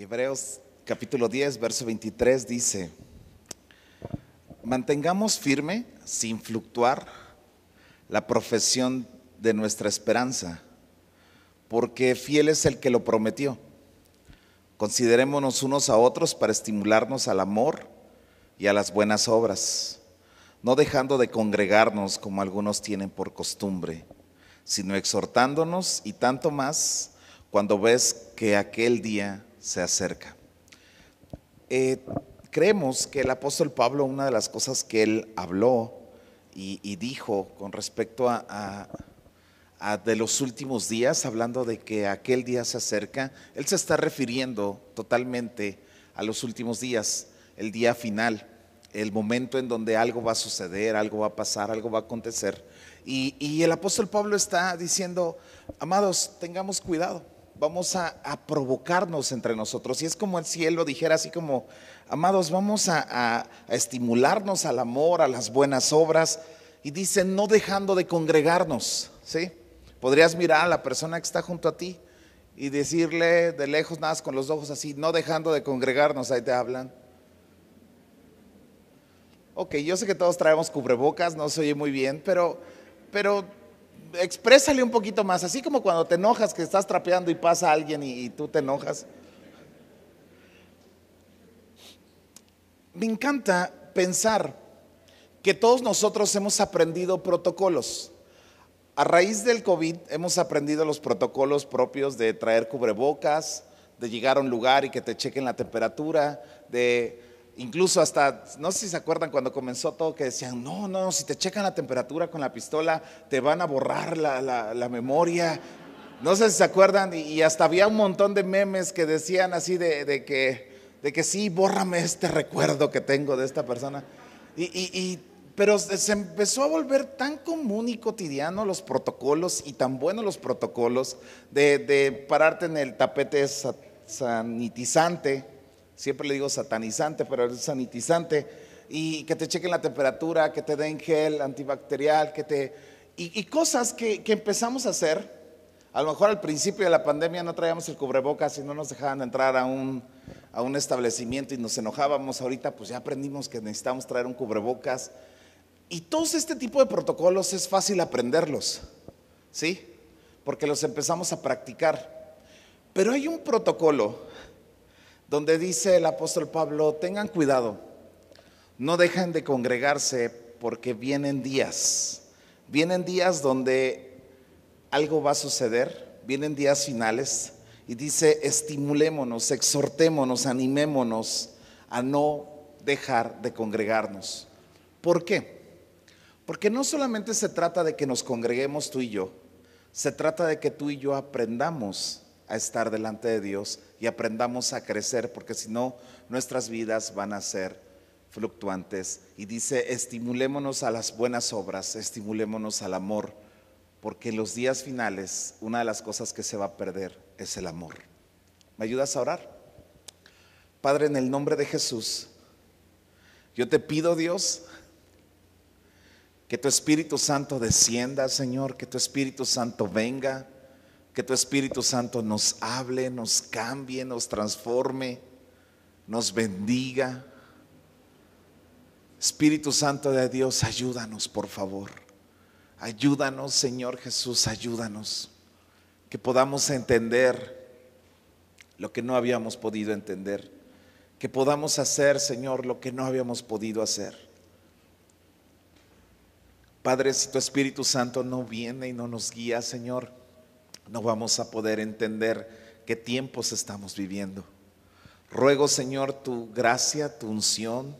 Hebreos capítulo 10, verso 23 dice, mantengamos firme, sin fluctuar, la profesión de nuestra esperanza, porque fiel es el que lo prometió. Considerémonos unos a otros para estimularnos al amor y a las buenas obras, no dejando de congregarnos como algunos tienen por costumbre, sino exhortándonos y tanto más cuando ves que aquel día se acerca. Eh, creemos que el apóstol Pablo, una de las cosas que él habló y, dijo con respecto a, de los últimos días, hablando de que aquel día se acerca, él se está refiriendo totalmente a los últimos días, el día final, el momento en donde algo va a suceder, algo va a pasar, algo va a acontecer. y el apóstol Pablo está diciendo, amados, tengamos cuidado vamos a, provocarnos entre nosotros. Y es como si Él lo dijera así como, amados, vamos a, estimularnos al amor, a las buenas obras. Y dice, no dejando de congregarnos, ¿sí? Podrías mirar a la persona que está junto a ti y decirle de lejos, nada con los ojos así, no dejando de congregarnos, ahí te hablan. Ok, yo sé que todos traemos cubrebocas, no se oye muy bien, pero, pero exprésale un poquito más, así como cuando te enojas que estás trapeando y pasa alguien y, tú te enojas. Me encanta pensar que todos nosotros hemos aprendido protocolos. A raíz del COVID hemos aprendido los protocolos propios de traer cubrebocas, de llegar a un lugar y que te chequen la temperatura, de Incluso hasta, no sé si se acuerdan cuando comenzó todo que decían, no, no, si te checan la temperatura con la pistola, te van a borrar la, memoria. No sé si se acuerdan, y, hasta había un montón de memes que decían así de, que, de que sí, bórrame este recuerdo que tengo de esta persona. Y, pero se empezó a volver tan común y cotidiano los protocolos y tan buenos los protocolos de, de pararte en el tapete sanitizante siempre le digo satanizante, pero es sanitizante, y que te chequen la temperatura, que te den gel antibacterial, que te... Y, cosas que, empezamos a hacer, a lo mejor al principio de la pandemia no traíamos el cubrebocas y no nos dejaban entrar a un, a un establecimiento y nos enojábamos, ahorita pues ya aprendimos que necesitamos traer un cubrebocas. Y todos este tipo de protocolos es fácil aprenderlos, ¿sí? Porque los empezamos a practicar. Pero hay un protocolo donde dice el apóstol Pablo, tengan cuidado, no dejen de congregarse porque vienen días, vienen días donde algo va a suceder, vienen días finales y dice, estimulémonos, exhortémonos, animémonos a no dejar de congregarnos. ¿Por qué? Porque no solamente se trata de que nos congreguemos tú y yo, se trata de que tú y yo aprendamos a estar delante de Dios y aprendamos a crecer, porque si no, nuestras vidas van a ser fluctuantes. Y dice, estimulémonos a las buenas obras, estimulémonos al amor, porque en los días finales una de las cosas que se va a perder es el amor. ¿Me ayudas a orar? Padre, en el nombre de Jesús, yo te pido, Dios, que tu Espíritu Santo descienda, Señor, que tu Espíritu Santo venga que tu Espíritu Santo nos hable, nos cambie, nos transforme, nos bendiga. Espíritu Santo de Dios, ayúdanos, por favor. Ayúdanos, Señor Jesús, ayúdanos. Que podamos entender lo que no habíamos podido entender. Que podamos hacer, Señor, lo que no habíamos podido hacer. Padre, si tu Espíritu Santo no viene y no nos guía, Señor, no vamos a poder entender qué tiempos estamos viviendo. Ruego, Señor, tu gracia, tu unción,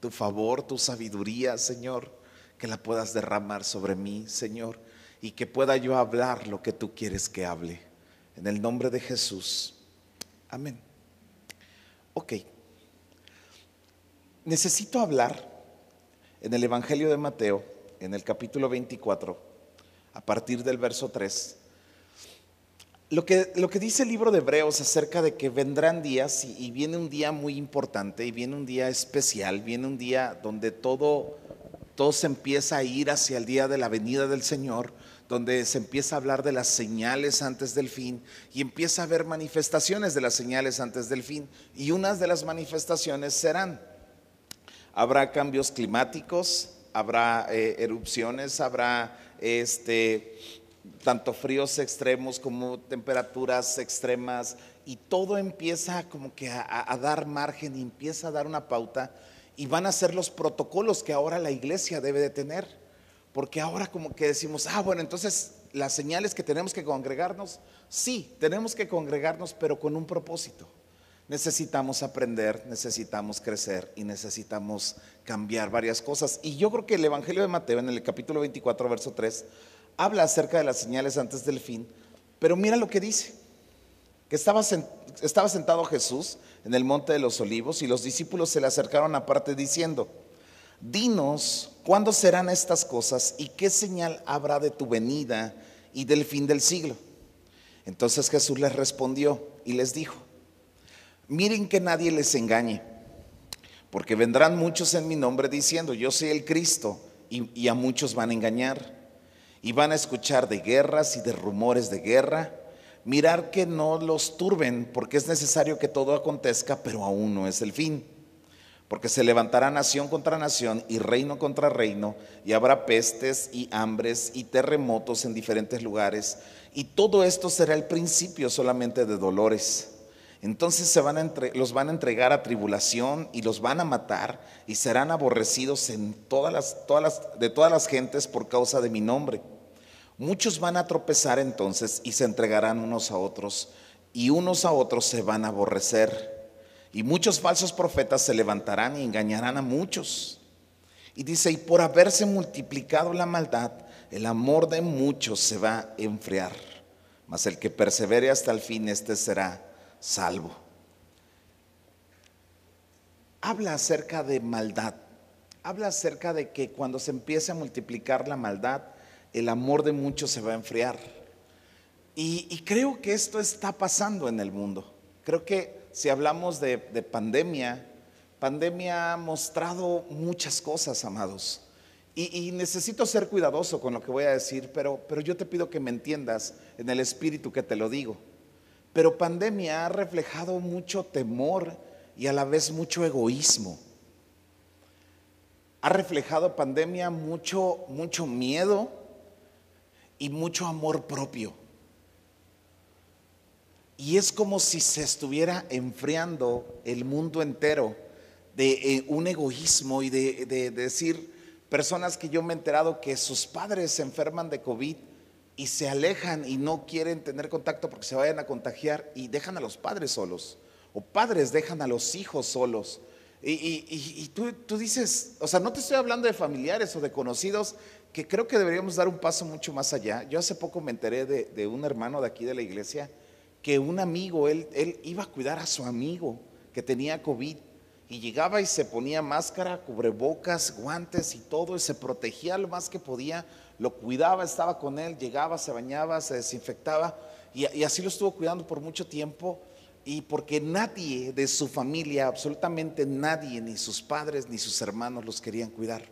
tu favor, tu sabiduría, Señor, que la puedas derramar sobre mí, Señor, y que pueda yo hablar lo que tú quieres que hable. En el nombre de Jesús. Amén. Ok. Necesito hablar en el Evangelio de Mateo, en el capítulo 24, a partir del verso 3 lo que, lo que dice el libro de Hebreos acerca de que vendrán días y, viene un día muy importante y viene un día especial, viene un día donde todo, todo se empieza a ir hacia el día de la venida del Señor, donde se empieza a hablar de las señales antes del fin y empieza a haber manifestaciones de las señales antes del fin. Y unas de las manifestaciones serán, habrá cambios climáticos, habrá eh, erupciones, habrá este, tanto fríos extremos como temperaturas extremas y todo empieza como que a, dar margen y empieza a dar una pauta y van a ser los protocolos que ahora la iglesia debe de tener. Porque ahora como que decimos, ah, bueno, entonces las señales que tenemos que congregarnos, sí, tenemos que congregarnos, pero con un propósito. Necesitamos aprender, necesitamos crecer y necesitamos cambiar varias cosas. Y yo creo que el Evangelio de Mateo en el capítulo 24, verso 3, habla acerca de las señales antes del fin, pero mira lo que dice, que estaba, sentado Jesús en el monte de los olivos y los discípulos se le acercaron aparte diciendo, dinos cuándo serán estas cosas y qué señal habrá de tu venida y del fin del siglo. Entonces Jesús les respondió y les dijo, miren que nadie les engañe, porque vendrán muchos en mi nombre diciendo, yo soy el Cristo, y, a muchos van a engañar, y van a escuchar de guerras y de rumores de guerra. Mirar que no los turben, porque es necesario que todo acontezca, pero aún no es el fin porque se levantará nación contra nación y reino contra reino, y habrá pestes y hambres y terremotos en diferentes lugares, y todo esto será el principio solamente de dolores. Entonces se van a los van a entregar a tribulación y los van a matar y serán aborrecidos en todas las, todas las, de todas las gentes por causa de mi nombre. Muchos van a tropezar entonces y se entregarán unos a otros y unos a otros se van a aborrecer. Y muchos falsos profetas se levantarán y engañarán a muchos. Y dice, y por haberse multiplicado la maldad, el amor de muchos se va a enfriar. Mas el que persevere hasta el fin, este será salvo. Habla acerca de maldad. Habla acerca de que cuando se empiece a multiplicar la maldad, el amor de muchos se va a enfriar. Y, y creo que esto está pasando en el mundo. Creo que si hablamos de, pandemia, pandemia ha mostrado muchas cosas, amados. Y, necesito ser cuidadoso con lo que voy a decir, pero, pero yo te pido que me entiendas en el espíritu que te lo digo. Pero pandemia ha reflejado mucho temor y a la vez mucho egoísmo. Ha reflejado pandemia mucho, mucho miedo y mucho amor propio. Y es como si se estuviera enfriando el mundo entero de eh, un egoísmo y de, decir, personas que yo me he enterado que sus padres se enferman de COVID y se alejan y no quieren tener contacto porque se vayan a contagiar y dejan a los padres solos. O padres dejan a los hijos solos. Y, tú, tú, dices, o sea, no te estoy hablando de familiares o de conocidos, que creo que deberíamos dar un paso mucho más allá. Yo hace poco me enteré de, de un hermano de aquí de la iglesia que un amigo, él, él iba a cuidar a su amigo que tenía COVID y llegaba y se ponía máscara, cubrebocas, guantes y todo y se protegía lo más que podía, lo cuidaba, estaba con él, llegaba, se bañaba, se desinfectaba y, así lo estuvo cuidando por mucho tiempo y porque nadie de su familia, absolutamente nadie, ni sus padres ni sus hermanos los querían cuidar.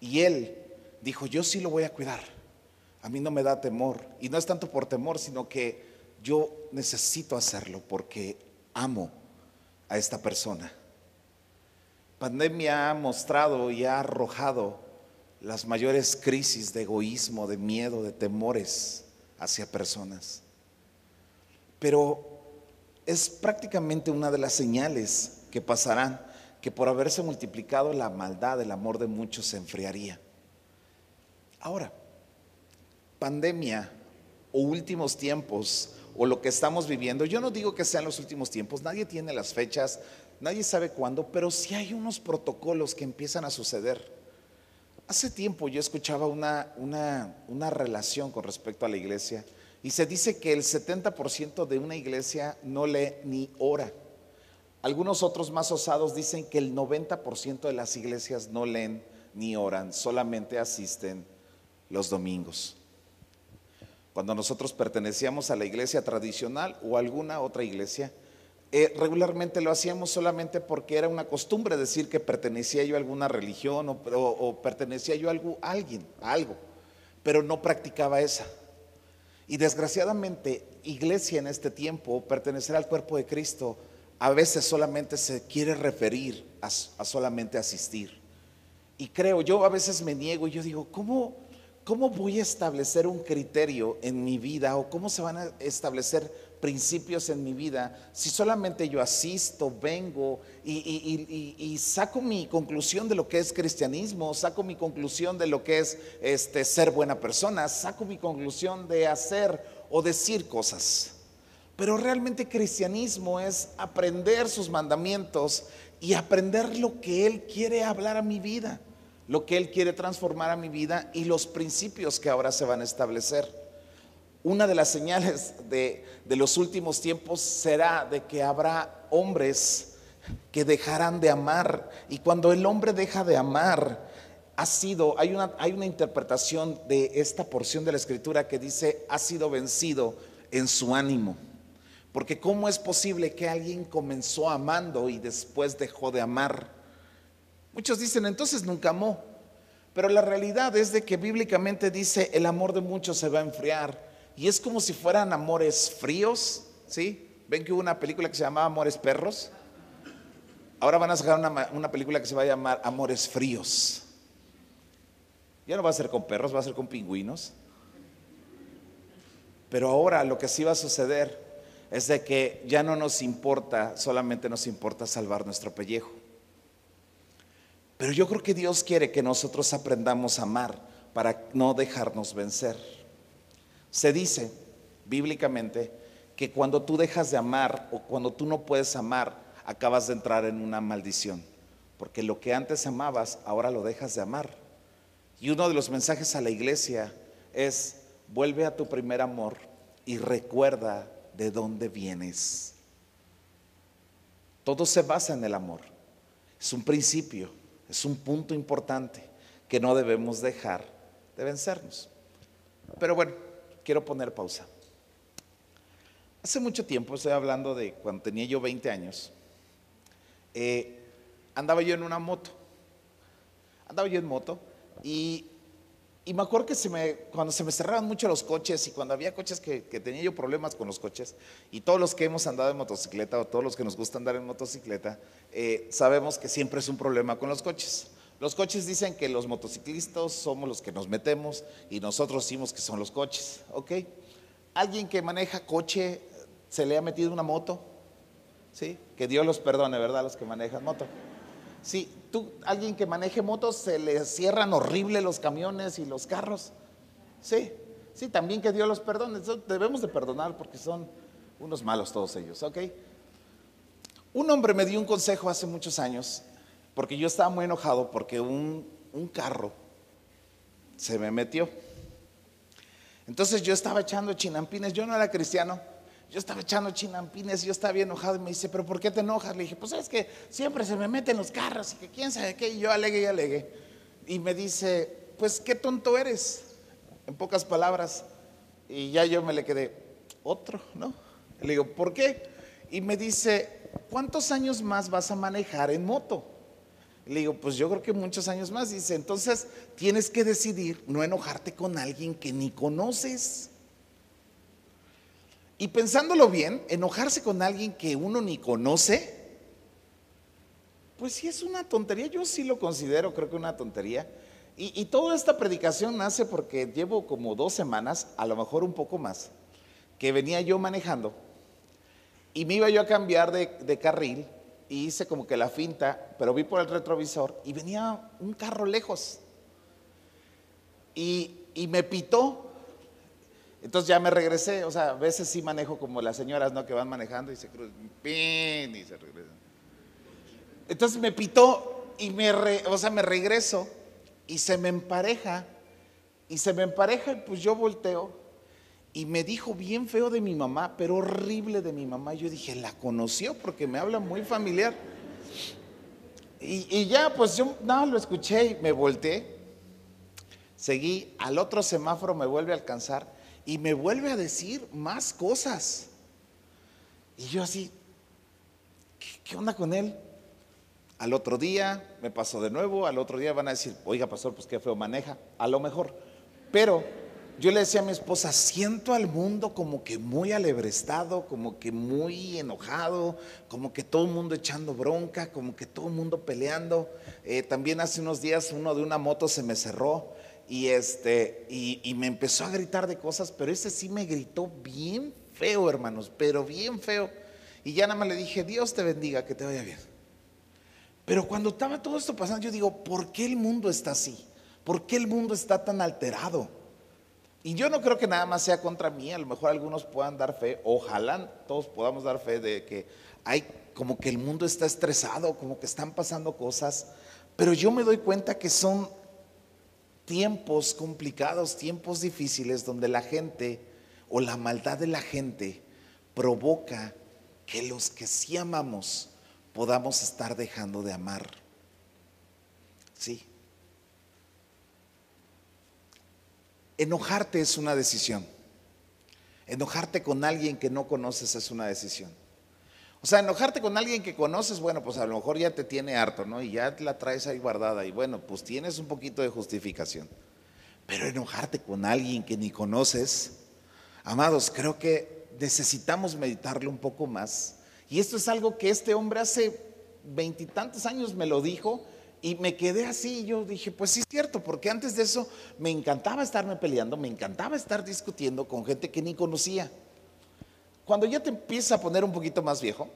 Y él dijo, yo sí lo voy a cuidar a mí no me da temor. Y no es tanto por temor, sino que yo necesito hacerlo porque amo a esta persona. Pandemia ha mostrado y ha arrojado las mayores crisis de egoísmo, de miedo, de temores hacia personas. Pero es prácticamente una de las señales que pasarán que por haberse multiplicado la maldad, el amor de muchos se enfriaría. Ahora, pandemia o últimos tiempos o lo que estamos viviendo, yo no digo que sean los últimos tiempos, nadie tiene las fechas, nadie sabe cuándo, pero sí hay unos protocolos que empiezan a suceder. Hace tiempo yo escuchaba una, una, una relación con respecto a la iglesia y se dice que el 70% de una iglesia no lee ni ora. Algunos otros más osados dicen que el 90% de las iglesias no leen ni oran, solamente asisten los domingos cuando nosotros pertenecíamos a la iglesia tradicional o alguna otra iglesia, eh, regularmente lo hacíamos solamente porque era una costumbre decir que pertenecía yo a alguna religión o, pertenecía yo a, algo, a alguien, a algo, pero no practicaba esa. Y desgraciadamente, iglesia en este tiempo, pertenecer al cuerpo de Cristo, a veces solamente se quiere referir a, solamente asistir. Y creo, yo a veces me niego y yo digo, ¿cómo, ¿cómo voy a establecer un criterio en mi vida o cómo se van a establecer principios en mi vida si solamente yo asisto, vengo y, saco mi conclusión de lo que es cristianismo, saco mi conclusión de lo que es este, ser buena persona, saco mi conclusión de hacer o decir cosas? Pero realmente cristianismo es aprender sus mandamientos y aprender lo que Él quiere hablar a mi vida, lo que Él quiere transformar a mi vida y los principios que ahora se van a establecer. Una de las señales de, los últimos tiempos será de que habrá hombres que dejarán de amar. Y cuando el hombre deja de amar, ha sido, hay una, hay una interpretación de esta porción de la escritura que dice, ha sido vencido en su ánimo. Porque ¿cómo es posible que alguien comenzó amando y después dejó de amar? Muchos dicen, entonces nunca amó. Pero la realidad es de que bíblicamente dice, el amor de muchos se va a enfriar. Y es como si fueran amores fríos, ¿sí? ¿Ven que hubo una película que se llamaba Amores Perros? Ahora van a sacar una, una película que se va a llamar Amores Fríos. Ya no va a ser con perros, va a ser con pingüinos. Pero ahora lo que sí va a suceder es de que ya no nos importa, solamente nos importa salvar nuestro pellejo. Pero yo creo que Dios quiere que nosotros aprendamos a amar para no dejarnos vencer. Se dice bíblicamente que cuando tú dejas de amar o cuando tú no puedes amar, acabas de entrar en una maldición. Porque lo que antes amabas, ahora lo dejas de amar. Y uno de los mensajes a la iglesia es, vuelve a tu primer amor y recuerda de dónde vienes. Todo se basa en el amor. Es un principio, es un punto importante que no debemos dejar de vencernos. Pero bueno, quiero poner pausa. Hace mucho tiempo, estoy hablando de cuando tenía yo 20 años, eh, andaba yo en una moto. Andaba yo en moto y me acuerdo que cuando se me cerraban mucho los coches y cuando había coches que, tenía yo problemas con los coches, y todos los que hemos andado en motocicleta o todos los que nos gusta andar en motocicleta, eh, sabemos que siempre es un problema con los coches. Los coches dicen que los motociclistas somos los que nos metemos y nosotros decimos que son los coches, ¿ok? Alguien que maneja coche, ¿se le ha metido una moto? ¿Sí? Que Dios los perdone, ¿verdad? Los que manejan moto. Sí, tú, alguien que maneje motos, se le cierran horrible los camiones y los carros. Sí, sí, también que Dios los perdone. Debemos de perdonar porque son unos malos todos ellos, ¿ok? Un hombre me dio un consejo hace muchos años, porque yo estaba muy enojado porque un, un carro se me metió. Entonces yo estaba echando chinampines, yo no era cristiano, yo estaba echando chinampines yo estaba bien enojado y me dice, pero ¿por qué te enojas? Le dije, pues es que siempre se me meten los carros y que quién sabe qué. Y yo alegué y alegué. Y me dice, pues qué tonto eres, en pocas palabras. Y ya yo me le quedé, otro, ¿no? Le digo, ¿por qué? Y me dice, ¿cuántos años más vas a manejar en moto? Le digo, pues yo creo que muchos años más. Dice, entonces tienes que decidir no enojarte con alguien que ni conoces. Y pensándolo bien, enojarse con alguien que uno ni conoce, pues sí es una tontería, yo sí lo considero, creo que una tontería. Y, toda esta predicación nace porque llevo como dos semanas, a lo mejor un poco más, que venía yo manejando y me iba yo a cambiar de, carril y hice como que la finta, pero vi por el retrovisor y venía un carro lejos. Y, y me pitó entonces ya me regresé, o sea, a veces sí manejo como las señoras, ¿no? Que van manejando y se cruzan, ¡pin! y se regresan. Entonces me pitó y me, o sea, me regreso y se me empareja. Y se me empareja y pues yo volteo y me dijo bien feo de mi mamá, pero horrible de mi mamá. Yo dije, la conoció porque me habla muy familiar. Y, y ya, pues yo nada, lo escuché y me volteé. Seguí, al otro semáforo me vuelve a alcanzar y me vuelve a decir más cosas. Y yo así, ¿qué, onda con él? Al otro día me pasó de nuevo, al otro día van a decir, oiga pastor, pues qué feo maneja, a lo mejor. Pero yo le decía a mi esposa, siento al mundo como que muy alebrestado, como que muy enojado, como que todo el mundo echando bronca, como que todo el mundo peleando. Eh, también hace unos días uno de una moto se me cerró y, este, y, y me empezó a gritar de cosas, pero ese sí me gritó bien feo, hermanos, pero bien feo. Y ya nada más le dije, Dios te bendiga, que te vaya bien. Pero cuando estaba todo esto pasando, yo digo, ¿por qué el mundo está así? ¿Por qué el mundo está tan alterado? Y yo no creo que nada más sea contra mí, a lo mejor algunos puedan dar fe, ojalá todos podamos dar fe de que hay como que el mundo está estresado, como que están pasando cosas, pero yo me doy cuenta que son tiempos complicados, tiempos difíciles donde la gente o la maldad de la gente provoca que los que sí amamos podamos estar dejando de amar. Sí. Enojarte es una decisión. Enojarte con alguien que no conoces es una decisión. O sea, enojarte con alguien que conoces, bueno, pues a lo mejor ya te tiene harto, ¿no? Y ya la traes ahí guardada y bueno, pues tienes un poquito de justificación. Pero enojarte con alguien que ni conoces, amados, creo que necesitamos meditarlo un poco más. Y esto es algo que este hombre hace veintitantos años me lo dijo y me quedé así, yo dije, pues sí es cierto, porque antes de eso me encantaba estarme peleando, me encantaba estar discutiendo con gente que ni conocía. Cuando ya te empiezas a poner un poquito más viejo,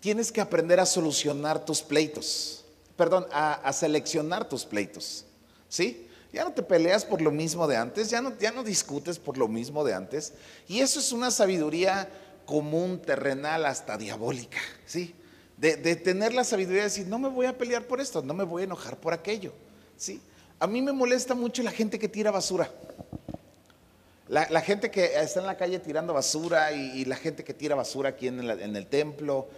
tienes que aprender a solucionar tus pleitos, perdón, a, seleccionar tus pleitos, ¿sí? Ya no te peleas por lo mismo de antes, ya no, ya no discutes por lo mismo de antes, y eso es una sabiduría común, terrenal, hasta diabólica, ¿sí? De, tener la sabiduría de decir, no me voy a pelear por esto, no me voy a enojar por aquello. ¿sí? A mí me molesta mucho la gente que tira basura. La, gente que está en la calle tirando basura y, la gente que tira basura aquí en, el templo.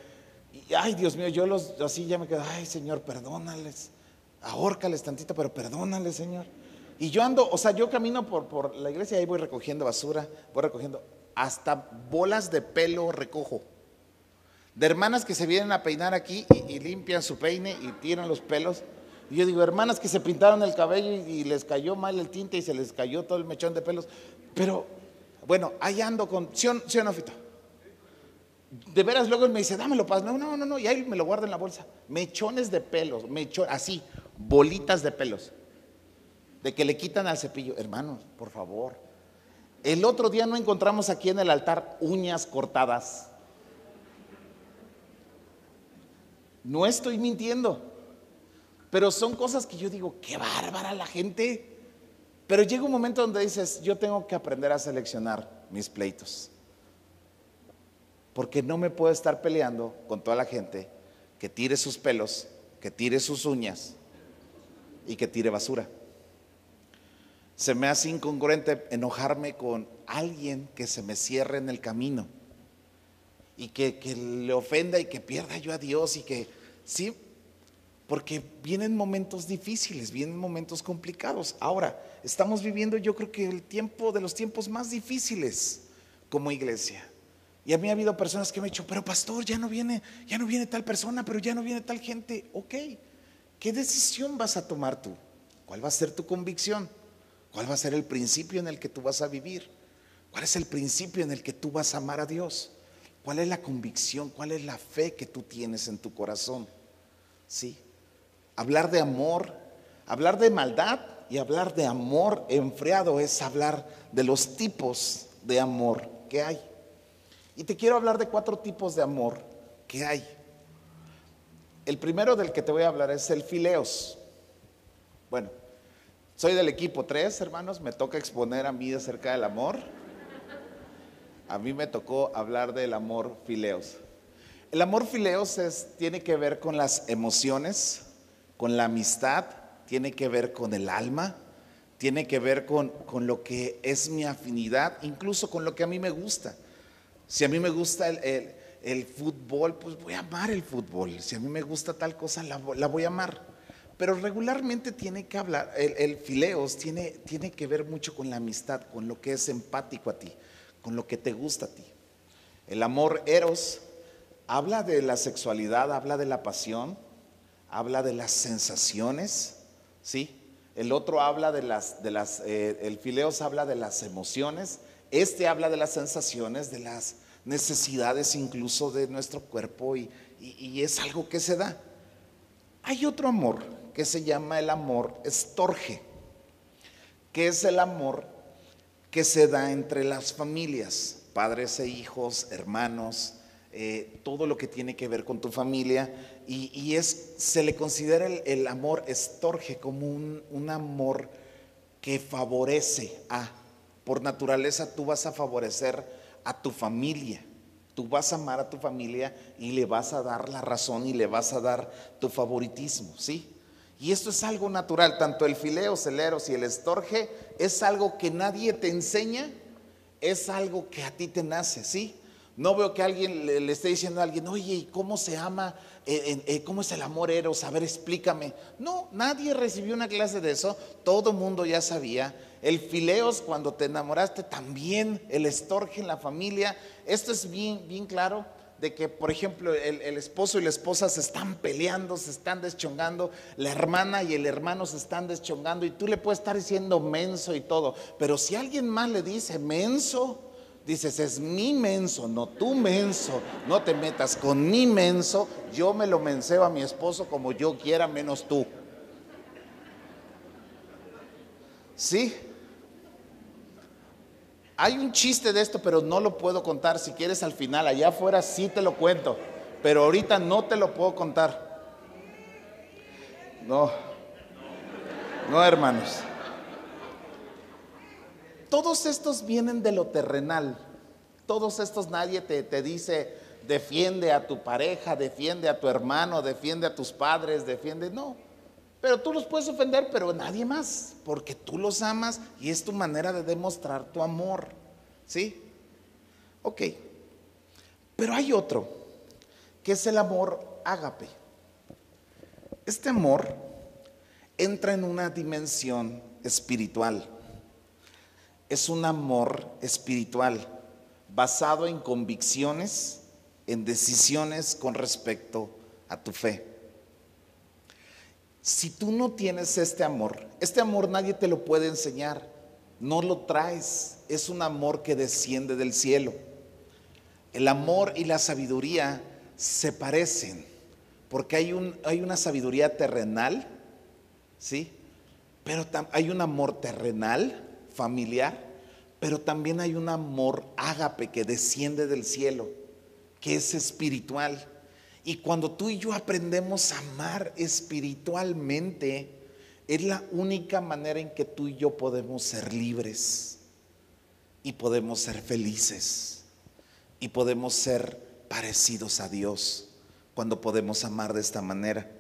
Ay, Dios mío, yo los así ya me quedo, ay, Señor, perdónales, ahórcales tantito, pero perdónales, Señor. Y yo ando, o sea, yo camino por, por la iglesia y ahí voy recogiendo basura, voy recogiendo, hasta bolas de pelo recojo de hermanas que se vienen a peinar aquí y, limpian su peine y tiran los pelos. Y yo digo, hermanas que se pintaron el cabello y, les cayó mal el tinte y se les cayó todo el mechón de pelos. Pero, bueno, ahí ando con, ¿sí o, no, Fito? De veras, luego él me dice, dámelo, paz. No, no, no, no, y ahí me lo guardo en la bolsa. Mechones de pelos, mechones, así, bolitas de pelos. De que le quitan al cepillo. Hermanos, por favor. El otro día no encontramos aquí en el altar uñas cortadas. No estoy mintiendo. Pero son cosas que yo digo, qué bárbara la gente. Pero llega un momento donde dices, yo tengo que aprender a seleccionar mis pleitos. Porque no me puedo estar peleando con toda la gente que tire sus pelos, que tire sus uñas y que tire basura. Se me hace incongruente enojarme con alguien que se me cierre en el camino y que, que le ofenda y que pierda yo a Dios y que ¿sí? Porque vienen momentos difíciles, vienen momentos complicados. Ahora, estamos viviendo yo creo que el tiempo de los tiempos más difíciles como iglesia. Y a mí ha habido personas que me han dicho, pero pastor, ya no viene, ya no viene tal persona, pero ya no viene tal gente. Ok, ¿qué decisión vas a tomar tú? ¿Cuál va a ser tu convicción? ¿Cuál va a ser el principio en el que tú vas a vivir? ¿Cuál es el principio en el que tú vas a amar a Dios? ¿Cuál es la convicción? ¿Cuál es la fe que tú tienes en tu corazón? Sí. Hablar de amor, hablar de maldad y hablar de amor enfriado es hablar de los tipos de amor que hay. Y te quiero hablar de cuatro tipos de amor que hay. El primero del que te voy a hablar es el fileos. Bueno, soy del equipo 3, hermanos, me toca exponer a mí acerca del amor. A mí me tocó hablar del amor fileos. El amor fileos tiene que ver con las emociones, con la amistad, tiene que ver con el alma, tiene que ver con, con, lo que es mi afinidad, incluso con lo que a mí me gusta. Si a mí me gusta el, fútbol, pues voy a amar el fútbol. Si a mí me gusta tal cosa, la, voy a amar. Pero regularmente tiene que hablar, el, el fileos tiene, tiene que ver mucho con la amistad, con lo que es empático a ti, con lo que te gusta a ti. El amor eros habla de la sexualidad, habla de la pasión, habla de las sensaciones, ¿sí? El otro habla de las, de las, eh, el fileos habla de las emociones, este habla de las sensaciones, de las necesidades incluso de nuestro cuerpo y, y es algo que se da. Hay otro amor que se llama el amor estorge, que es el amor que se da entre las familias, padres e hijos, hermanos, eh, todo lo que tiene que ver con tu familia. Y, es, se le considera el, amor estorge como un, un amor que favorece a, por naturaleza tú vas a favorecer a tu familia. Tú vas a amar a tu familia y le vas a dar la razón y le vas a dar tu favoritismo, ¿sí? Y esto es algo natural, tanto el fileo, celeros y el estorge es algo que nadie te enseña, es algo que a ti te nace, ¿sí? No veo que alguien le, esté diciendo a alguien, oye, cómo se ama? Eh, eh, ¿Cómo es el amor eros? A ver, explícame. No, nadie recibió una clase de eso, todo mundo ya sabía. El fileos, cuando te enamoraste, también el estorge en la familia. Esto es bien, bien claro de que, por ejemplo, el, esposo y la esposa se están peleando, se están deschongando, la hermana y el hermano se están deschongando y tú le puedes estar diciendo menso y todo, pero si alguien más le dice menso, dices, es mi menso, no tu menso, no te metas con mi menso, yo me lo menseo a mi esposo como yo quiera, menos tú. ¿Sí? Hay un chiste de esto, pero no lo puedo contar. Si quieres al final, allá afuera sí te lo cuento, pero ahorita no te lo puedo contar. No, no hermanos. Todos estos vienen de lo terrenal. Todos estos nadie te, te dice, defiende a tu pareja, defiende a tu hermano, defiende a tus padres, defiende. No, pero tú los puedes ofender, pero nadie más, porque tú los amas y es tu manera de demostrar tu amor. ¿Sí? Ok. Pero hay otro, que es el amor ágape. Este amor entra en una dimensión espiritual. Es un amor espiritual basado en convicciones, en decisiones con respecto a tu fe. Si tú no tienes este amor, este amor nadie te lo puede enseñar, no lo traes, es un amor que desciende del cielo. El amor y la sabiduría se parecen, porque hay, un, hay una sabiduría terrenal, ¿sí? Pero hay un amor terrenal, familiar, pero también hay un amor ágape que desciende del cielo, que es espiritual y cuando tú y yo aprendemos a amar espiritualmente, es la única manera en que tú y yo podemos ser libres y podemos ser felices y podemos ser parecidos a Dios cuando podemos amar de esta manera.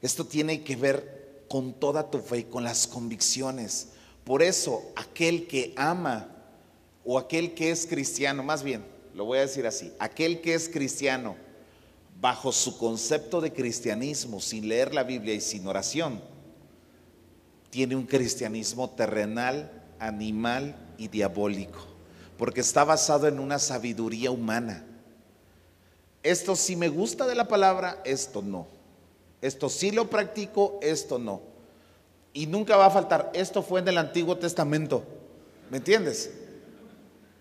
Esto tiene que ver con toda tu fe y con las convicciones. Por eso aquel que ama o aquel que es cristiano, más bien, lo voy a decir así, aquel que es cristiano, bajo su concepto de cristianismo, sin leer la Biblia y sin oración, tiene un cristianismo terrenal, animal y diabólico, porque está basado en una sabiduría humana. Esto sí me gusta de la palabra, esto no. Esto sí lo practico, esto no. Y nunca va a faltar, esto fue en el Antiguo Testamento. ¿Me entiendes?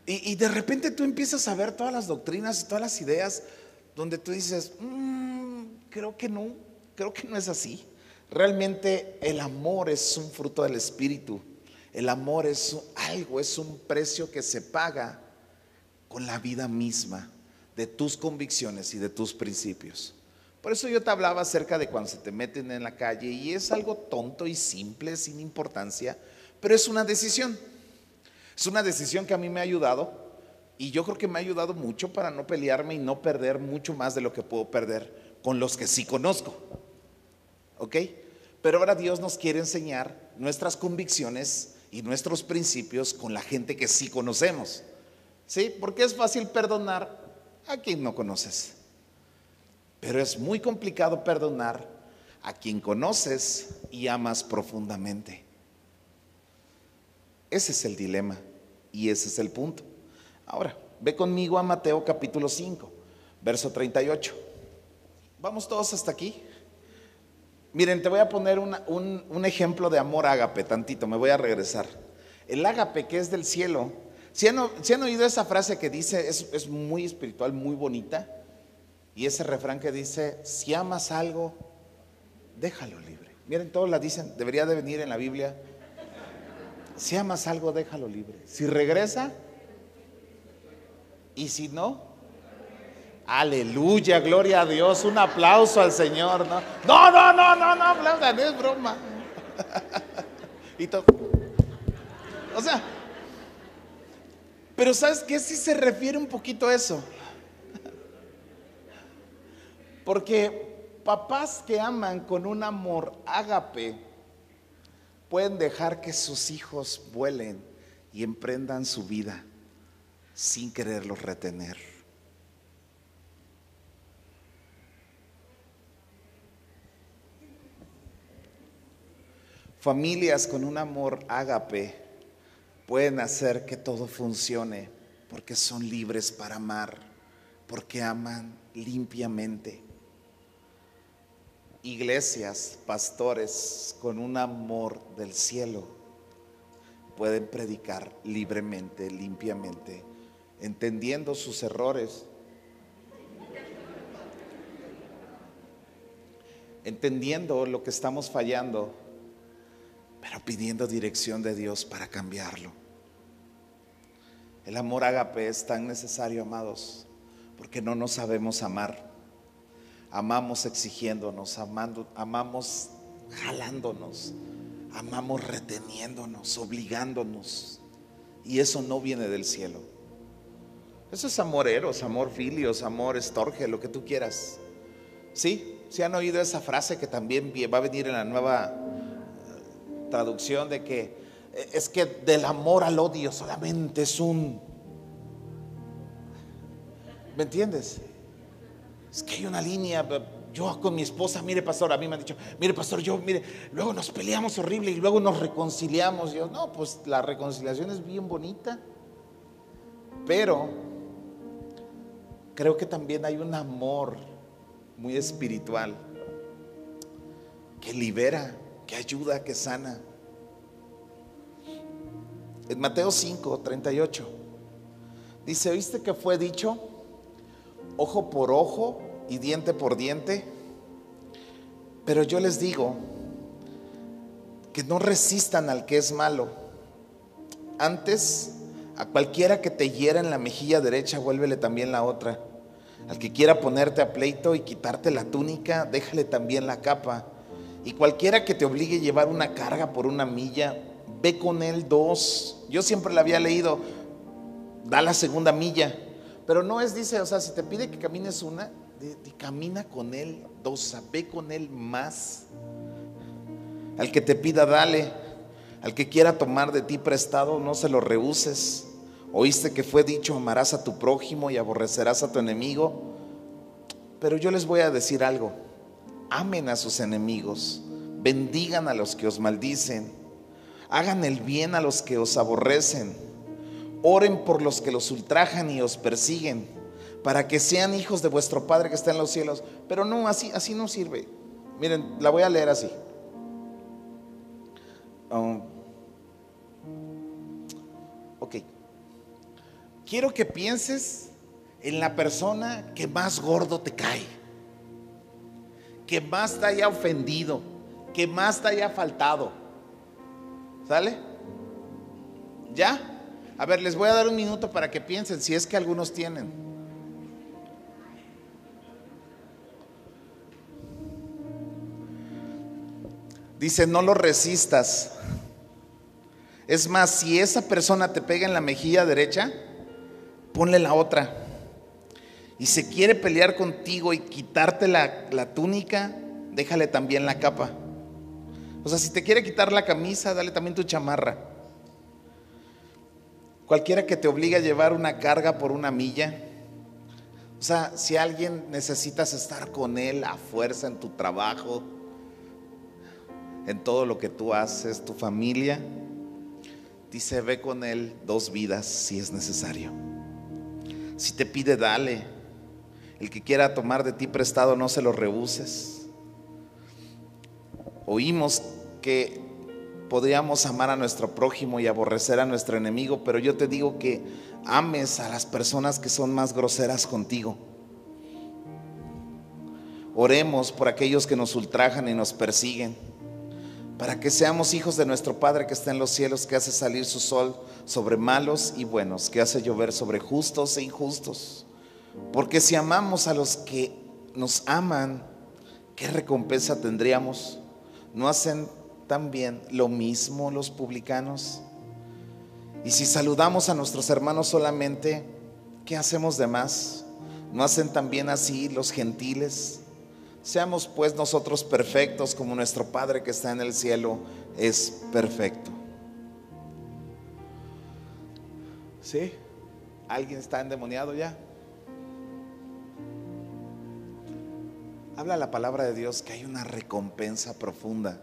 Y, de repente tú empiezas a ver todas las doctrinas y todas las ideas donde tú dices, mm, creo que no, creo que no es así. Realmente el amor es un fruto del Espíritu. El amor es algo, es un precio que se paga con la vida misma de tus convicciones y de tus principios. Por eso yo te hablaba acerca de cuando se te meten en la calle y es algo tonto y simple, sin importancia, pero es una decisión. Es una decisión que a mí me ha ayudado y yo creo que me ha ayudado mucho para no pelearme y no perder mucho más de lo que puedo perder con los que sí conozco. ¿Ok? Pero ahora Dios nos quiere enseñar nuestras convicciones y nuestros principios con la gente que sí conocemos. ¿Sí? Porque es fácil perdonar a quien no conoces. Pero es muy complicado perdonar a quien conoces y amas profundamente. Ese es el dilema y ese es el punto. Ahora, ve conmigo a Mateo capítulo 5. verso 38. Vamos todos hasta aquí. Miren, te voy a poner un, ejemplo de amor ágape, tantito, me voy a regresar. El ágape que es del cielo. Si han, oído esa frase que dice, es muy espiritual, muy bonita? Y ese refrán que dice, si amas algo, déjalo libre. Miren, todos la dicen, debería de venir en la Biblia. Si amas algo, déjalo libre. Si regresa, y si no, aleluya, gloria a Dios, un aplauso al Señor. No, no, no, no, no, no aplaudan, es broma. y todo. O sea, pero ¿sabes qué? Si se refiere un poquito a eso. Porque papás que aman con un amor ágape pueden dejar que sus hijos vuelen y emprendan su vida sin quererlos retener. Familias con un amor ágape pueden hacer que todo funcione porque son libres para amar, porque aman limpiamente. Iglesias, pastores con un amor del cielo pueden predicar libremente, limpiamente, entendiendo sus errores, entendiendo lo que estamos fallando, pero pidiendo dirección de Dios para cambiarlo. El amor ágape es tan necesario, amados, porque no nos sabemos amar. Amamos exigiéndonos, amando, amamos jalándonos, amamos reteniéndonos, obligándonos. Y eso no viene del cielo. Eso es amor eros, amor filios, amor estorge, lo que tú quieras. ¿Sí? ¿Se han oído esa frase que también va a venir en la nueva eh, traducción de que eh, es que del amor al odio solamente es un... ¿Me entiendes? Es que hay una línea, yo con mi esposa, mire pastor, a mí me han dicho, mire pastor, yo, mire, luego nos peleamos horrible y luego nos reconciliamos. Yo, no, pues la reconciliación es bien bonita, pero creo que también hay un amor muy espiritual que libera, que ayuda, que sana. En Mateo 5, 38, dice, ¿oíste que fue dicho ojo por ojo y diente por diente? Pero yo les digo que no resistan al que es malo. Antes, a cualquiera que te hiera en la mejilla derecha, vuélvele también la otra. Al que quiera ponerte a pleito y quitarte la túnica, déjale también la capa. Y cualquiera que te obligue a llevar una carga por una milla, ve con él dos. Yo siempre le había leído, da la segunda milla. Pero no es, dice, o sea, si te pide que camines una, camina con él dos, ve con él más. Al que te pida, dale. Al que quiera tomar de ti prestado, no se lo rehuses. Oíste que fue dicho, amarás a tu prójimo y aborrecerás a tu enemigo. Pero yo les voy a decir algo. Amen a sus enemigos, bendigan a los que os maldicen, hagan el bien a los que os aborrecen, oren por los que los ultrajan y os persiguen, para que sean hijos de vuestro Padre que está en los cielos. Pero no, así, así no sirve. Miren, la voy a leer así. Um, ok quiero que pienses en la persona que más gordo te cae, que más te haya ofendido, que más te haya faltado. ¿Sale? ¿Ya? A ver, les voy a dar un minuto para que piensen si es que algunos tienen. Dice, no lo resistas. Es más, si esa persona te pega en la mejilla derecha, ponle la otra. Y si quiere pelear contigo y quitarte la, túnica, déjale también la capa. O sea, si te quiere quitar la camisa, dale también tu chamarra. Cualquiera que te obligue a llevar una carga por una milla. O sea, si alguien necesitas estar con él a fuerza en tu trabajo, en todo lo que tú haces, tu familia, dice, ve con él dos vidas si es necesario. Si te pide, dale. El que quiera tomar de ti prestado, no se lo rehuses. Oímos que podríamos amar a nuestro prójimo y aborrecer a nuestro enemigo, pero yo te digo que ames a las personas que son más groseras contigo. Oremos por aquellos que nos ultrajan y nos persiguen, para que seamos hijos de nuestro Padre que está en los cielos, que hace salir su sol sobre malos y buenos, que hace llover sobre justos e injustos. Porque si amamos a los que nos aman, ¿qué recompensa tendríamos? ¿No hacen también lo mismo los publicanos? Y si saludamos a nuestros hermanos solamente, ¿qué hacemos de más? ¿No hacen también así los gentiles? Seamos pues nosotros perfectos como nuestro Padre que está en el cielo es perfecto. ¿Sí? ¿Alguien está endemoniado ya? Habla la palabra de Dios que hay una recompensa profunda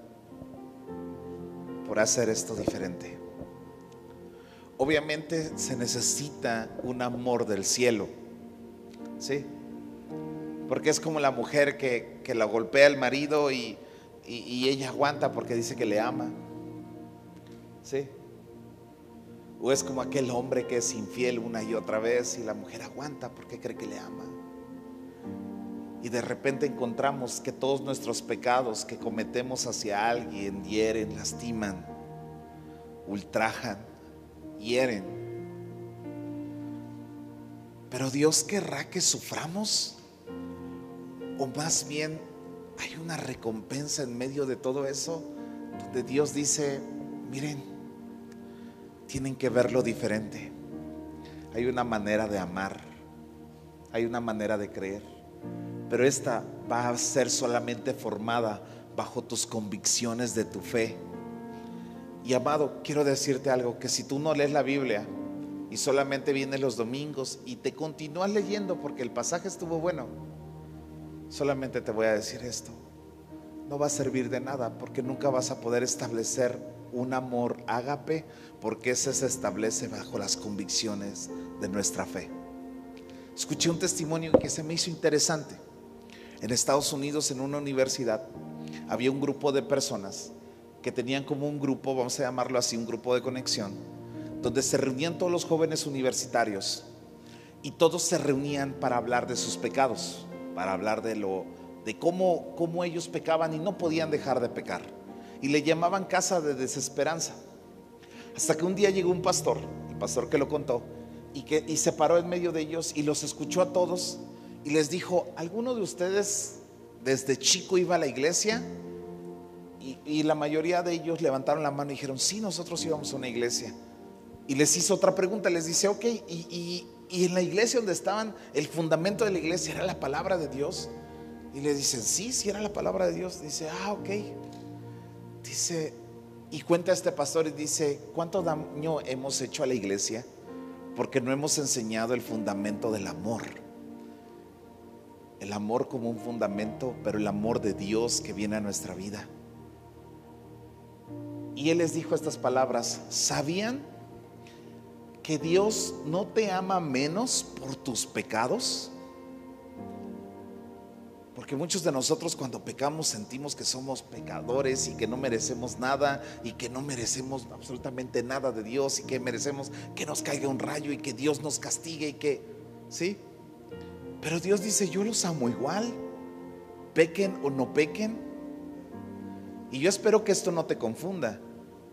por hacer esto diferente. Obviamente se necesita un amor del cielo. ¿Sí? Porque es como la mujer que, la golpea el marido y, y, ella aguanta porque dice que le ama. ¿Sí? O es como aquel hombre que es infiel una y otra vez y la mujer aguanta porque cree que le ama y de repente encontramos que todos nuestros pecados que cometemos hacia alguien hieren, lastiman, ultrajan, hieren. Pero Dios querrá que suframos o más bien hay una recompensa en medio de todo eso donde Dios dice, miren, tienen que verlo diferente. Hay una manera de amar, hay una manera de creer pero esta va a ser solamente formada bajo tus convicciones de tu fe. Y amado, quiero decirte algo, que si tú no lees la Biblia y solamente vienes los domingos y te continúas leyendo porque el pasaje estuvo bueno, solamente te voy a decir esto, no va a servir de nada porque nunca vas a poder establecer un amor ágape porque ese se establece bajo las convicciones de nuestra fe. Escuché un testimonio que se me hizo interesante. En Estados Unidos, en una universidad, había un grupo de personas que tenían como un grupo, vamos a llamarlo así, un grupo de conexión, donde se reunían todos los jóvenes universitarios y todos se reunían para hablar de sus pecados, para hablar de lo de cómo, cómo ellos pecaban y no podían dejar de pecar. Y le llamaban casa de desesperanza. Hasta que un día llegó un pastor, el pastor que lo contó, y que y se paró en medio de ellos y los escuchó a todos y les dijo, ¿alguno de ustedes desde chico iba a la iglesia? Y, la mayoría de ellos levantaron la mano y dijeron, sí, nosotros íbamos a una iglesia. Y les hizo otra pregunta, les dice, ok, y, en la iglesia donde estaban, el fundamento de la iglesia era la palabra de Dios. Y le dicen, sí, sí era la palabra de Dios. Dice, ah, ok. Dice, y cuenta este pastor y dice, ¿cuánto daño hemos hecho a la iglesia? Porque no hemos enseñado el fundamento del amor el amor como un fundamento, pero el amor de Dios que viene a nuestra vida. Y Él les dijo estas palabras, ¿sabían que Dios no te ama menos por tus pecados? Porque muchos de nosotros cuando pecamos sentimos que somos pecadores y que no merecemos nada y que no merecemos absolutamente nada de Dios y que merecemos que nos caiga un rayo y que Dios nos castigue y que, ¿sí? Pero Dios dice, yo los amo igual, pequen o no pequen. Y yo espero que esto no te confunda,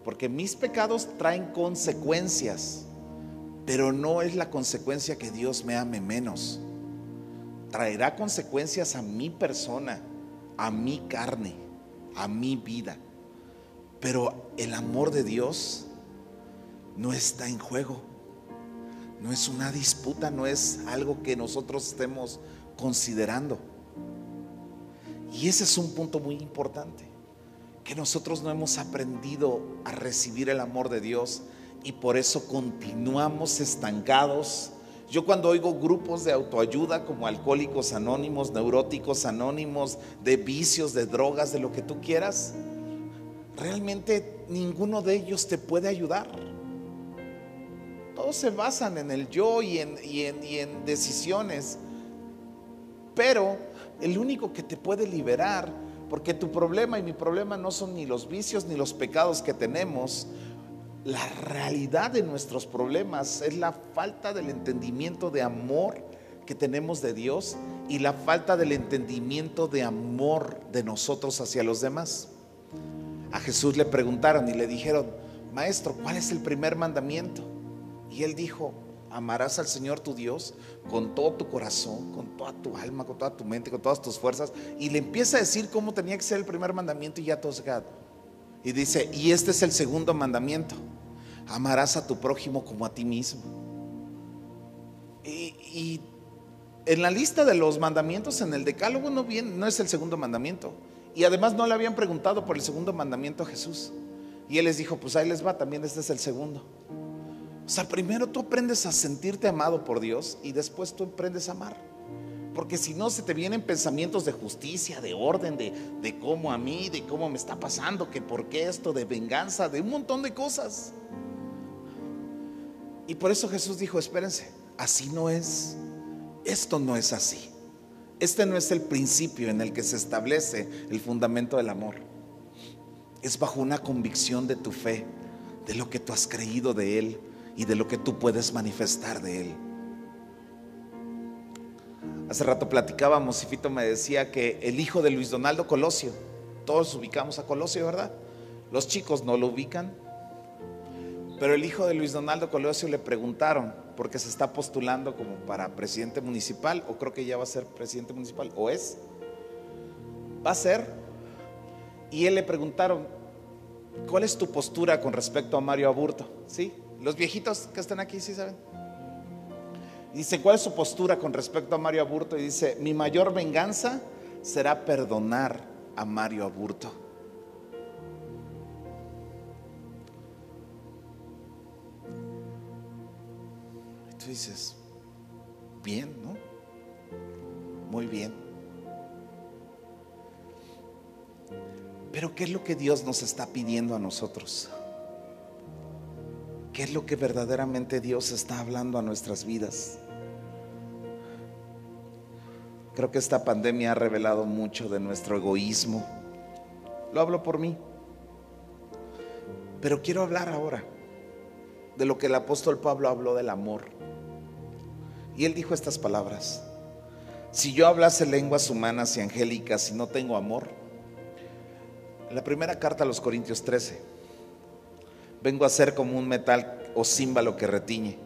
porque mis pecados traen consecuencias, pero no es la consecuencia que Dios me ame menos. Traerá consecuencias a mi persona, a mi carne, a mi vida. Pero el amor de Dios no está en juego. No es una disputa, no es algo que nosotros estemos considerando. Y ese es un punto muy importante, que nosotros no hemos aprendido a recibir el amor de Dios y por eso continuamos estancados. Yo cuando oigo grupos de autoayuda como alcohólicos anónimos, neuróticos anónimos, de vicios, de drogas, de lo que tú quieras, realmente ninguno de ellos te puede ayudar. Todos se basan en el yo y en, decisiones. Pero el único que te puede liberar, porque tu problema y mi problema no son ni los vicios ni los pecados que tenemos, la realidad de nuestros problemas es la falta del entendimiento de amor que tenemos de Dios y la falta del entendimiento de amor de nosotros hacia los demás. A Jesús le preguntaron y le dijeron, Maestro, ¿cuál es el primer mandamiento? Y él dijo, amarás al Señor tu Dios con todo tu corazón, con toda tu alma, con toda tu mente, con todas tus fuerzas. Y le empieza a decir cómo tenía que ser el primer mandamiento y ya todo Y dice, y este es el segundo mandamiento, amarás a tu prójimo como a ti mismo. Y, en la lista de los mandamientos en el decálogo no, no es el segundo mandamiento. Y además no le habían preguntado por el segundo mandamiento a Jesús. Y él les dijo, pues ahí les va, también este es el segundo. O sea, primero tú aprendes a sentirte amado por Dios y después tú aprendes a amar. Porque si no, se te vienen pensamientos de justicia, de orden, de, de cómo a mí, de cómo me está pasando, que por qué esto, de venganza, de un montón de cosas. Y por eso Jesús dijo, espérense, así no es. Esto no es así. Este no es el principio en el que se establece el fundamento del amor. Es bajo una convicción de tu fe, de lo que tú has creído de Él, y de lo que tú puedes manifestar de Él. Hace rato platicábamos y Fito me decía que el hijo de Luis Donaldo Colosio, todos ubicamos a Colosio, ¿verdad? Los chicos no lo ubican, pero el hijo de Luis Donaldo Colosio le preguntaron, porque se está postulando como para presidente municipal, o creo que ya va a ser presidente municipal, o es, va a ser, y él le preguntaron, ¿cuál es tu postura con respecto a Mario Aburto? ¿Sí? Los viejitos que están aquí, ¿sí saben? dice, ¿cuál es su postura con respecto a Mario Aburto? Y dice, mi mayor venganza será perdonar a Mario Aburto. Y tú dices, bien, ¿no? Muy bien. Pero ¿qué es lo que Dios nos está pidiendo a nosotros? ¿Qué es lo que verdaderamente Dios está hablando a nuestras vidas? Creo que esta pandemia ha revelado mucho de nuestro egoísmo. Lo hablo por mí. Pero quiero hablar ahora de lo que el apóstol Pablo habló del amor. Y él dijo estas palabras. Si yo hablase lenguas humanas y angélicas y no tengo amor, la primera carta a los Corintios 13 vengo a ser como un metal o címbalo que retiñe.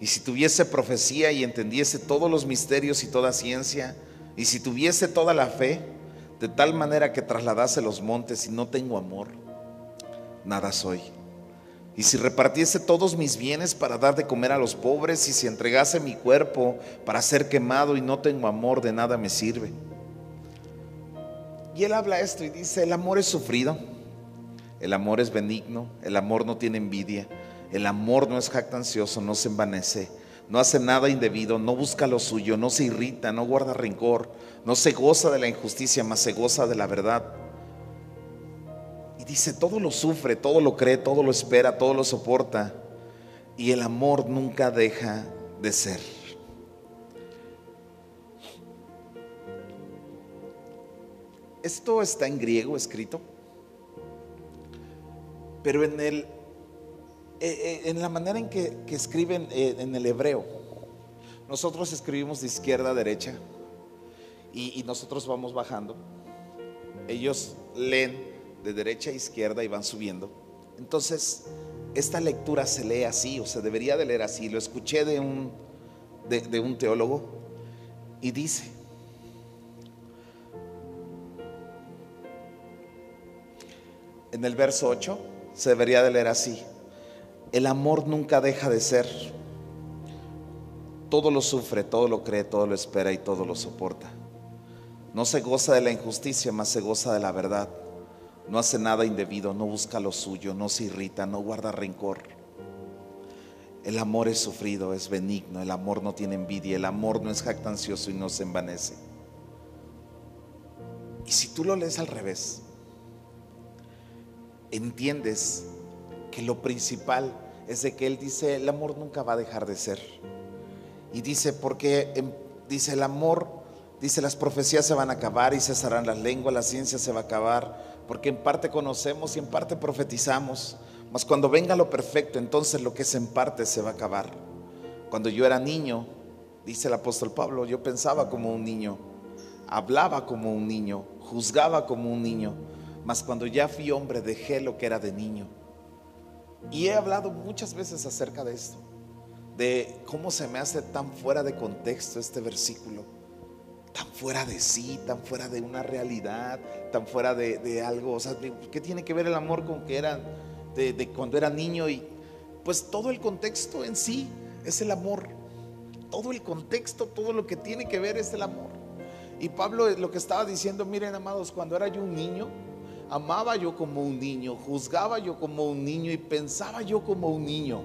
Y si tuviese profecía y entendiese todos los misterios y toda ciencia, y si tuviese toda la fe, de tal manera que trasladase los montes y no tengo amor, nada soy. Y si repartiese todos mis bienes para dar de comer a los pobres, y si entregase mi cuerpo para ser quemado y no tengo amor, de nada me sirve. Y él habla esto y dice, el amor es sufrido el amor es benigno, el amor no tiene envidia, el amor no es jactancioso, no se envanece, no hace nada indebido, no busca lo suyo, no se irrita, no guarda rencor, no se goza de la injusticia, más se goza de la verdad. Y dice, todo lo sufre, todo lo cree, todo lo espera, todo lo soporta. Y el amor nunca deja de ser. Esto está en griego escrito pero en, el, eh, eh, en la manera en que, escriben eh, en el hebreo, nosotros escribimos de izquierda a derecha y, nosotros vamos bajando. Ellos leen de derecha a izquierda y van subiendo. Entonces, esta lectura se lee así, o se debería de leer así. Lo escuché de un, de, de un teólogo y dice, en el verso 8, se debería de leer así. El amor nunca deja de ser. Todo lo sufre, todo lo cree, todo lo espera y todo lo soporta. No se goza de la injusticia, más se goza de la verdad. No hace nada indebido, no busca lo suyo, no se irrita, no guarda rencor. El amor es sufrido, es benigno, el amor no tiene envidia, el amor no es jactancioso y no se envanece. Y si tú lo lees al revés, entiendes que lo principal es de que Él dice, el amor nunca va a dejar de ser. Y dice, porque em, dice el amor, Dice, las profecías se van a acabar y cesarán las lenguas, la ciencia se va a acabar, porque en parte conocemos y en parte profetizamos. Mas cuando venga lo perfecto, entonces lo que es en parte se va a acabar. Cuando yo era niño, dice el apóstol Pablo, yo pensaba como un niño, hablaba como un niño, juzgaba como un niño, mas cuando ya fui hombre dejé lo que era de niño. Y he hablado muchas veces acerca de esto, de cómo se me hace tan fuera de contexto este versículo tan fuera de sí, tan fuera de una realidad, tan fuera de, algo. O sea, ¿qué tiene que ver el amor con que era de, cuando era niño? Y pues todo el contexto en sí es el amor. Todo el contexto, todo lo que tiene que ver es el amor. Y Pablo lo que estaba diciendo, miren amados, cuando era yo un niño, amaba yo como un niño, juzgaba yo como un niño y pensaba yo como un niño.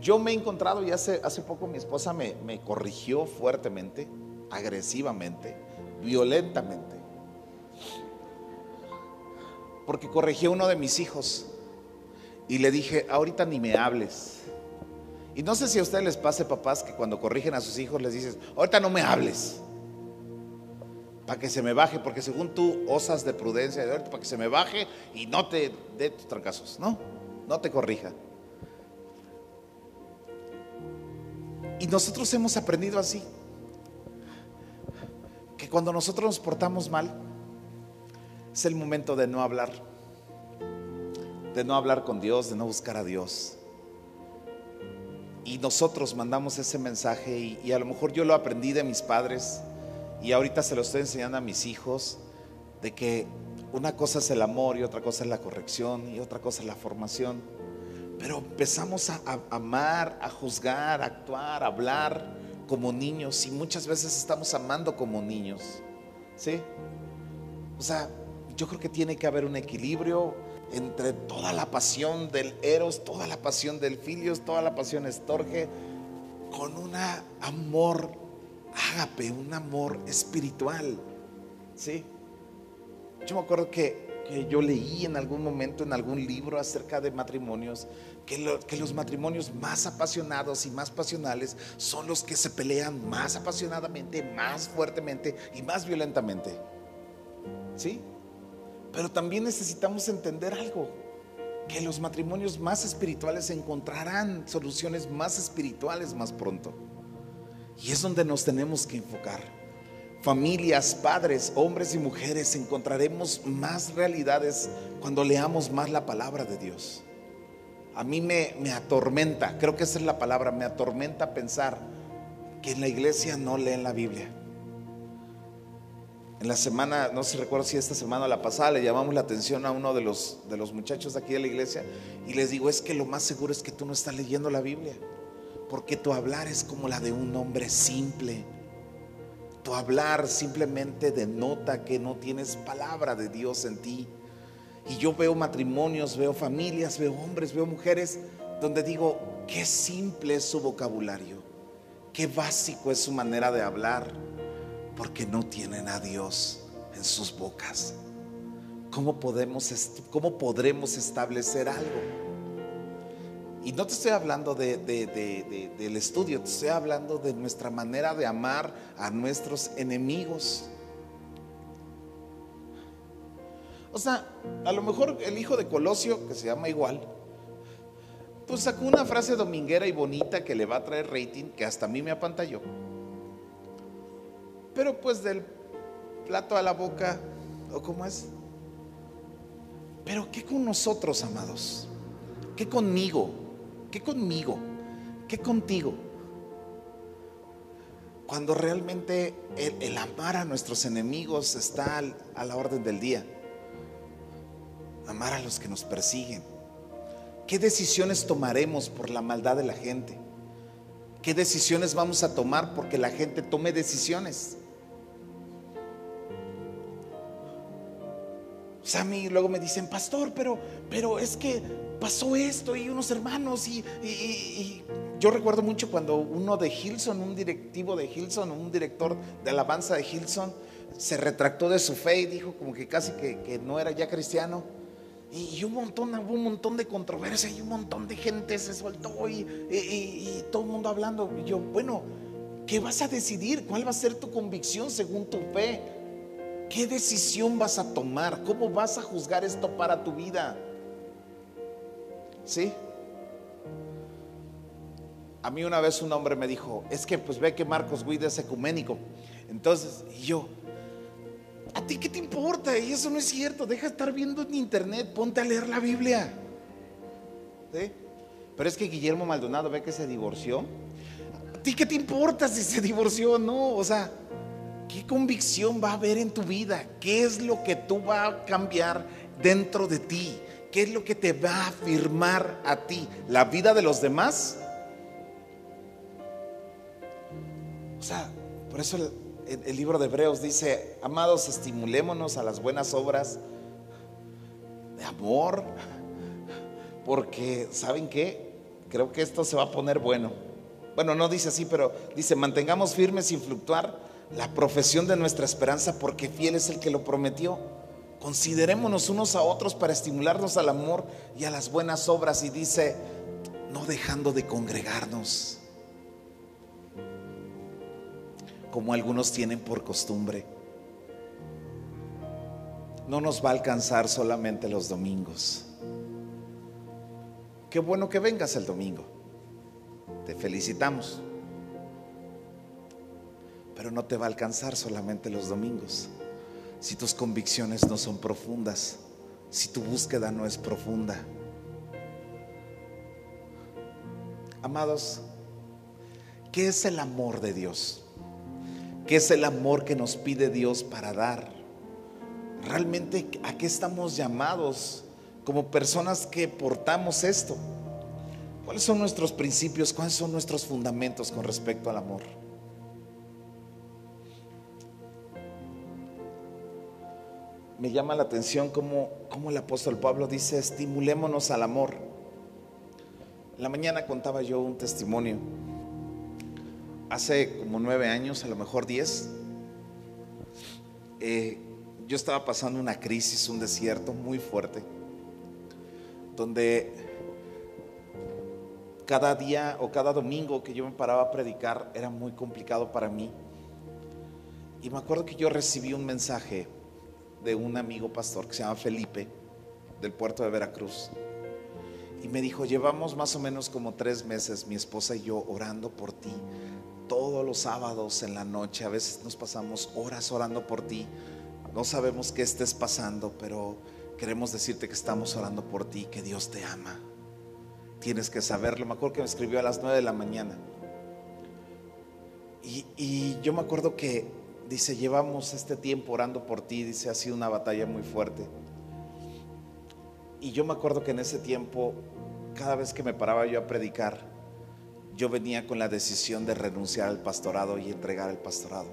Yo me he encontrado y hace, hace poco mi esposa me, me corrigió fuertemente, agresivamente, violentamente. Porque corregí a uno de mis hijos y le dije, ahorita ni me hables. Y no sé si a ustedes les pase, papás, que cuando corrigen a sus hijos les dices, ahorita no me hables. Para que se me baje, porque según tú osas de prudencia, para que se me baje y no te dé tus trancazos. No, no te corrija. Y nosotros hemos aprendido así, que cuando nosotros nos portamos mal, es el momento de no hablar, de no hablar con Dios, de no buscar a Dios. Y nosotros mandamos ese mensaje y, a lo mejor yo lo aprendí de mis padres y ahorita se lo estoy enseñando a mis hijos, de que una cosa es el amor y otra cosa es la corrección y otra cosa es la formación. Pero empezamos a, amar, a juzgar, a actuar, a hablar como niños y muchas veces estamos amando como niños. ¿Sí? O sea, yo creo que tiene que haber un equilibrio entre toda la pasión del Eros, toda la pasión del Filios, toda la pasión estorge, con un amor ágape, un amor espiritual. ¿Sí? Yo me acuerdo que que yo leí en algún momento en algún libro acerca de matrimonios, que, que, los matrimonios más apasionados y más pasionales son los que se pelean más apasionadamente, más fuertemente y más violentamente. ¿Sí? Pero también necesitamos entender algo, que los matrimonios más espirituales encontrarán soluciones más espirituales más pronto. Y es donde nos tenemos que enfocar familias, padres, hombres y mujeres, encontraremos más realidades cuando leamos más la palabra de Dios. A mí me, me, atormenta, creo que esa es la palabra, me atormenta pensar que en la iglesia no leen la Biblia. En la semana, no sé recuerdo si esta semana o la pasada, le llamamos la atención a uno de los, de los muchachos aquí de la iglesia y les digo, es que lo más seguro es que tú no estás leyendo la Biblia, porque tu hablar es como la de un hombre simple hablar simplemente denota que no tienes palabra de Dios en ti. Y yo veo matrimonios, veo familias, veo hombres, veo mujeres donde digo, qué simple es su vocabulario, qué básico es su manera de hablar, porque no tienen a Dios en sus bocas. ¿Cómo, podemos, cómo podremos establecer algo? Y no te estoy hablando de, del estudio, te estoy hablando de nuestra manera de amar a nuestros enemigos. O sea, a lo mejor el hijo de Colosio, que se llama igual, pues sacó una frase dominguera y bonita que le va a traer rating, que hasta a mí me apantalló. Pero pues del plato a la boca, ¿o cómo es? Pero ¿qué con nosotros, amados? ¿Qué conmigo? ¿Qué conmigo? ¿Qué contigo? Cuando realmente el, amar a nuestros enemigos está a la orden del día. Amar a los que nos persiguen. ¿Qué decisiones tomaremos por la maldad de la gente? ¿Qué decisiones vamos a tomar porque la gente tome decisiones? O luego me dicen, pastor, pero, pero es que pasó esto y unos hermanos y, yo recuerdo mucho cuando uno de Hilson, un directivo de Hilson, un director de alabanza de Hilson, se retractó de su fe y dijo como que casi que, no era ya cristiano. Y, un montón, hubo un montón de controversia y un montón de gente se soltó y, y todo el mundo hablando. Y yo, bueno, ¿Qué vas a decidir? ¿Cuál va a ser tu convicción según tu fe? ¿Qué decisión vas a tomar? ¿Cómo vas a juzgar esto para tu vida? ¿Sí? A mí una vez un hombre me dijo, es que pues ve que Marcos Witt es ecuménico. Entonces, yo, ¿a ti qué te importa? Y eso no es cierto, deja de estar viendo en internet, ponte a leer la Biblia. ¿Sí? Pero es que Guillermo Maldonado ve que se divorció. ¿A ti qué te importa si se divorció o no? O sea, ¿qué convicción va a haber en tu vida? ¿Qué es lo que tú vas a cambiar dentro de ti? ¿Qué es lo que te va a afirmar a ti? ¿La vida de los demás? O sea, por eso el, libro de Hebreos dice, amados, estimulémonos a las buenas obras de amor, porque ¿saben qué? Creo que esto se va a poner bueno. Bueno, no dice así, pero dice, mantengamos firmes sin fluctuar la profesión de nuestra esperanza, porque fiel es el que lo prometió. Considerémonos unos a otros para estimularnos al amor y a las buenas obras. Y dice, no dejando de congregarnos, como algunos tienen por costumbre. No nos va a alcanzar solamente los domingos. Qué bueno que vengas el domingo. Te felicitamos. Pero no te va a alcanzar solamente los domingos. Si tus convicciones no son profundas, si tu búsqueda no es profunda. Amados, ¿qué es el amor de Dios? ¿Qué es el amor que nos pide Dios para dar? Realmente, ¿a qué estamos llamados como personas que portamos esto? ¿Cuáles son nuestros principios? ¿Cuáles son nuestros fundamentos con respecto al amor? Me llama la atención cómo, cómo el apóstol Pablo dice, estimulémonos al amor. La mañana contaba yo un testimonio. Hace como nueve años, a lo mejor diez, eh, yo estaba pasando una crisis, un desierto muy fuerte, donde cada día o cada domingo que yo me paraba a predicar era muy complicado para mí. Y me acuerdo que yo recibí un mensaje de un amigo pastor que se llama Felipe, del puerto de Veracruz. Y me dijo, llevamos más o menos como tres meses, mi esposa y yo, orando por ti. Todos los sábados en la noche, a veces nos pasamos horas orando por ti. No sabemos qué estés pasando, pero queremos decirte que estamos orando por ti, que Dios te ama. Tienes que saberlo. Me acuerdo que me escribió a las nueve de la mañana. Y, y yo me acuerdo que dice, llevamos este tiempo orando por ti, dice, ha sido una batalla muy fuerte. Y yo me acuerdo que en ese tiempo, cada vez que me paraba yo a predicar, yo venía con la decisión de renunciar al pastorado y entregar el pastorado.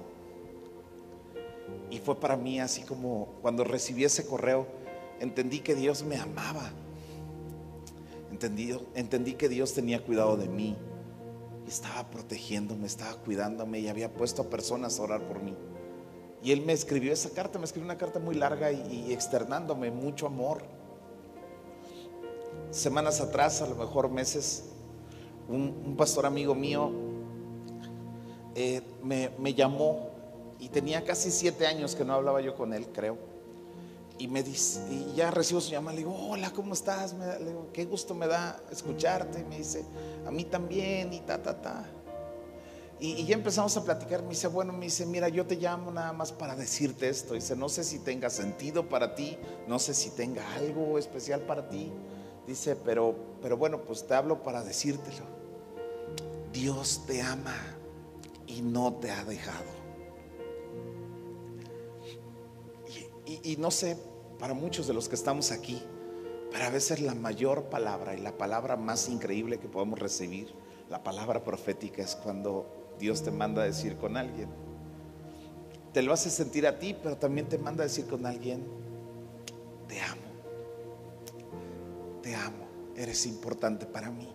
Y fue para mí así como cuando recibí ese correo, entendí que Dios me amaba. Entendí, entendí que Dios tenía cuidado de mí estaba protegiéndome, estaba cuidándome y había puesto a personas a orar por mí. Y él me escribió esa carta, me escribió una carta muy larga y, externándome mucho amor. Semanas atrás, a lo mejor meses, un, pastor amigo mío eh, me, me llamó y tenía casi siete años que no hablaba yo con él, creo y me dice, y ya recibo su llamada, le digo, hola, ¿cómo estás? Me, le digo, qué gusto me da escucharte. Me dice, a mí también, y ta, ta, ta. Y, y, ya empezamos a platicar. Me dice, bueno, me dice, mira, yo te llamo nada más para decirte esto. Dice, no sé si tenga sentido para ti, no sé si tenga algo especial para ti. Dice, pero, pero bueno, pues te hablo para decírtelo. Dios te ama y no te ha dejado. Y, no sé, para muchos de los que estamos aquí, pero a veces la mayor palabra y la palabra más increíble que podemos recibir, la palabra profética, es cuando Dios te manda a decir con alguien. Te lo hace sentir a ti, pero también te manda a decir con alguien, te amo, te amo, eres importante para mí.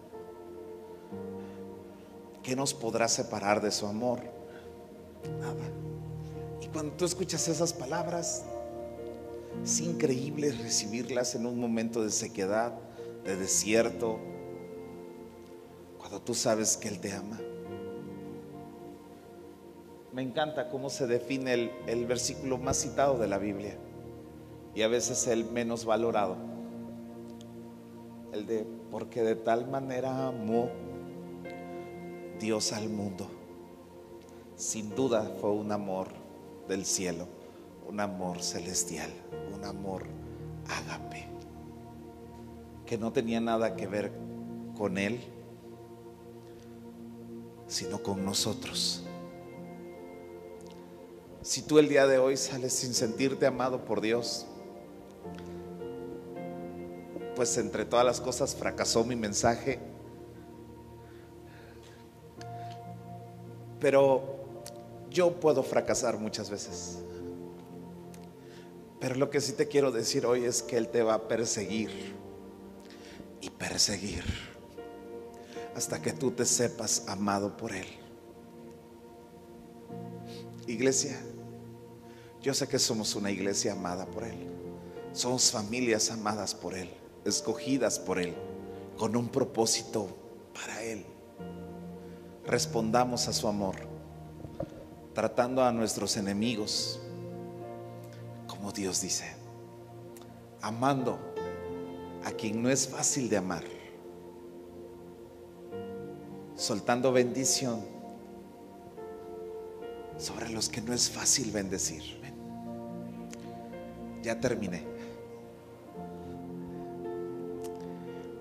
¿Qué nos podrá separar de su amor? Nada. Y cuando tú escuchas esas palabras, es increíble recibirlas en un momento de sequedad, de desierto, cuando tú sabes que Él te ama. me encanta cómo se define el, el versículo más citado de la Biblia y a veces el menos valorado. El de, porque de tal manera amó Dios al mundo. Sin duda fue un amor del cielo, un amor celestial, un amor ágape, que no tenía nada que ver con Él, sino con nosotros. Si tú el día de hoy sales sin sentirte amado por Dios, pues entre todas las cosas fracasó mi mensaje. Pero yo puedo fracasar muchas veces. Pero lo que sí te quiero decir hoy es que Él te va a perseguir y perseguir hasta que tú te sepas amado por Él. Iglesia, yo sé que somos una iglesia amada por Él. Somos familias amadas por Él, escogidas por Él, con un propósito para Él. Respondamos a su amor, tratando a nuestros enemigos como Dios dice, amando a quien no es fácil de amar, soltando bendición sobre los que no es fácil bendecir. Ya terminé.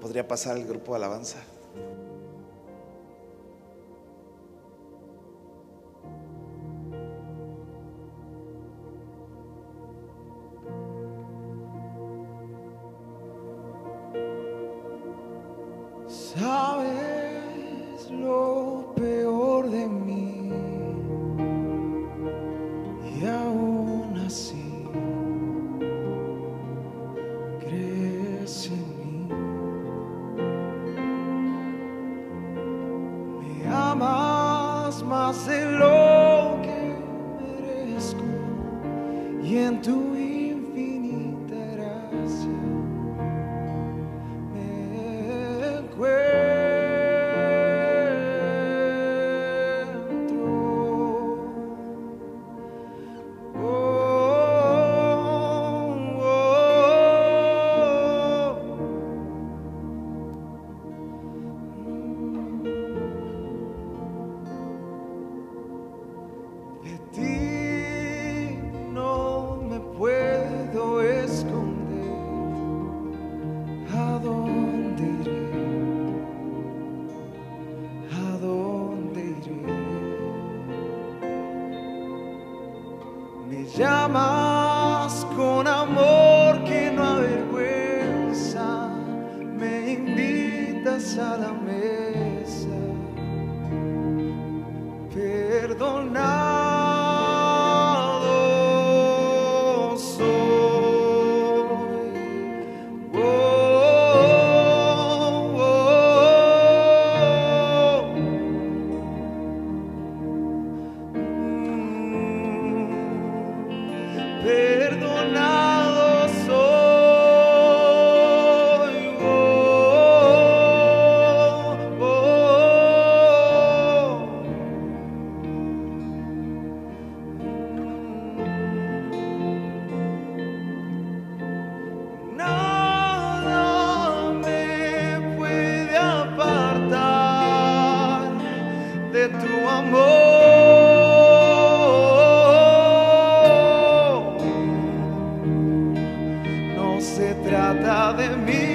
¿Podría pasar el grupo de alabanza? Trata de mí.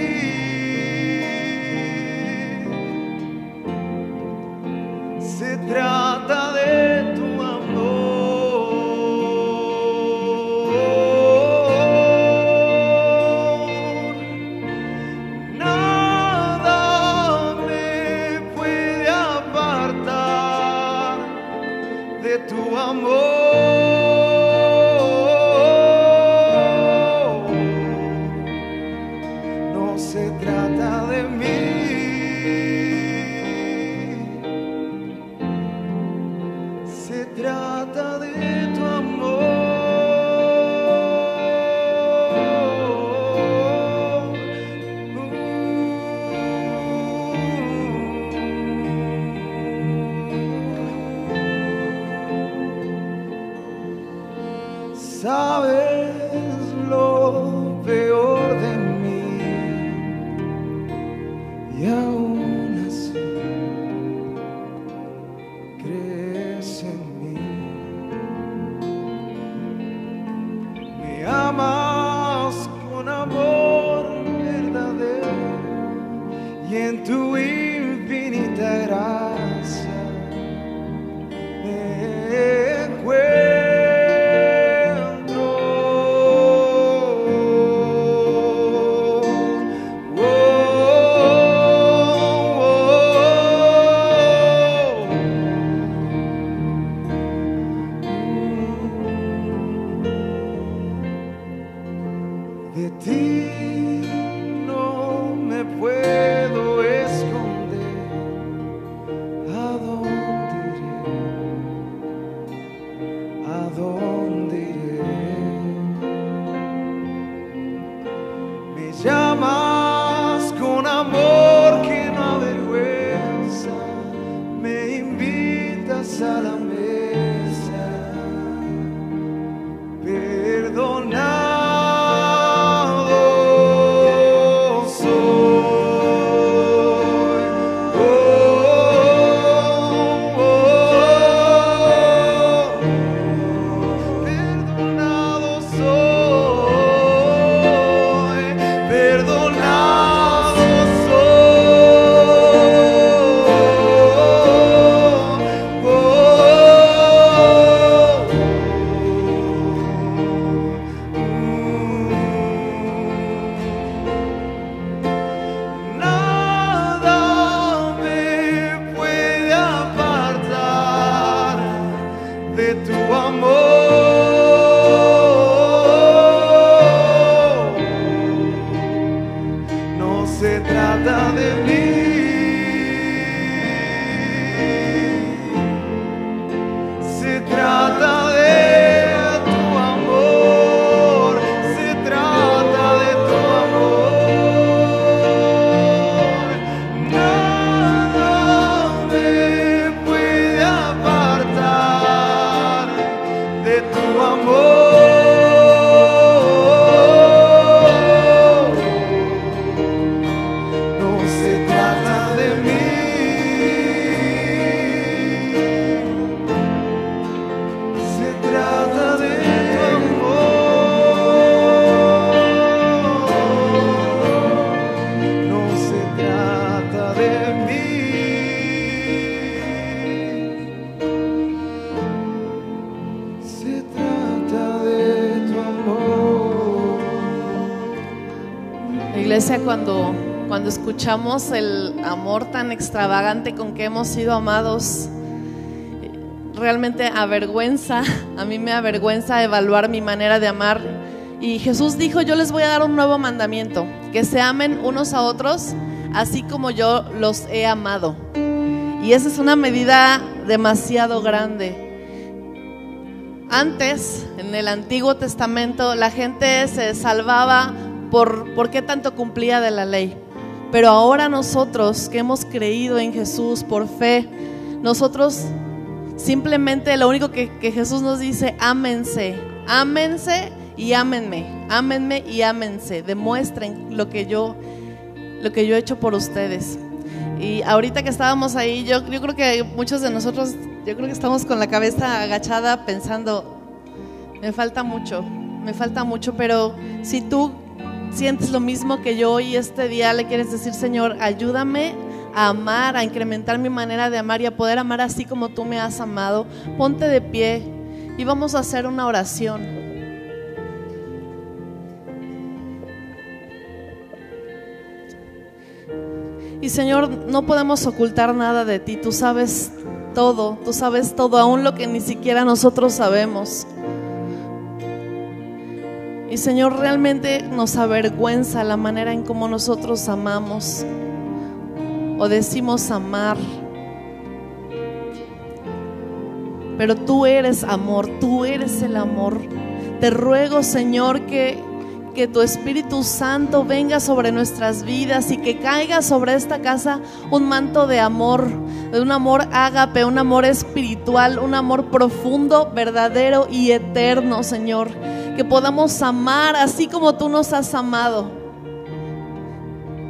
Escuchamos el amor tan extravagante con que hemos sido amados. Realmente avergüenza, a mí me avergüenza evaluar mi manera de amar. Y Jesús dijo, yo les voy a dar un nuevo mandamiento, que se amen unos a otros, así como yo los he amado. Y esa es una medida demasiado grande. Antes, en el Antiguo Testamento, la gente se salvaba por, por qué tanto cumplía de la ley. Pero ahora nosotros que hemos creído en Jesús por fe, nosotros simplemente lo único que, Jesús nos dice, ámense, ámense y ámenme, ámenme y ámense, demuestren lo que yo, lo que yo he hecho por ustedes. Y ahorita que estábamos ahí, yo, yo creo que muchos de nosotros, yo creo que estamos con la cabeza agachada pensando, me falta mucho, me falta mucho, pero si tú sientes lo mismo que yo y este día le quieres decir, Señor, ayúdame a amar, a incrementar mi manera de amar y a poder amar así como tú me has amado, ponte de pie y vamos a hacer una oración. Y Señor, no podemos ocultar nada de ti. Tú sabes todo, tú sabes todo, aún lo que ni siquiera nosotros sabemos. Y Señor, realmente nos avergüenza la manera en cómo nosotros amamos o decimos amar. Pero tú eres amor, tú eres el amor. Te ruego, Señor, que que tu Espíritu Santo venga sobre nuestras vidas y que caiga sobre esta casa un manto de amor, de un amor ágape, un amor espiritual, un amor profundo, verdadero y eterno, Señor. Que podamos amar así como tú nos has amado.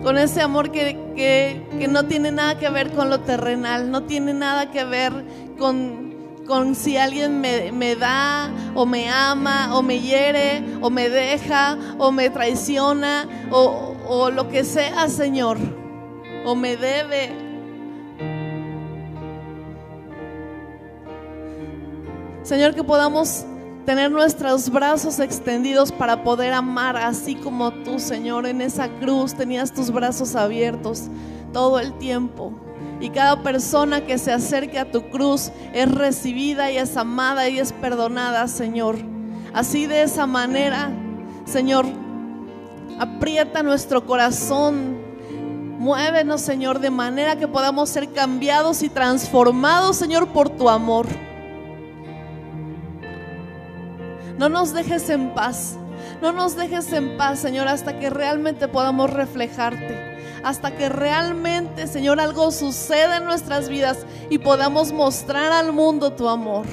Con ese amor que, que, que no tiene nada que ver con lo terrenal, no tiene nada que ver con con si alguien me, da o me ama o me hiere o me deja o me traiciona o, o lo que sea, Señor, o me debe. Señor, que podamos tener nuestros brazos extendidos para poder amar así como tú, Señor, en esa cruz tenías tus brazos abiertos todo el tiempo. Y cada persona que se acerque a tu cruz es recibida y es amada y es perdonada, Señor. Así de esa manera, Señor, aprieta nuestro corazón. Muévenos, Señor, de manera que podamos ser cambiados y transformados, Señor, por tu amor. No nos dejes en paz. No nos dejes en paz, Señor, hasta que realmente podamos reflejarte hasta que realmente, Señor, algo suceda en nuestras vidas y podamos mostrar al mundo tu amor.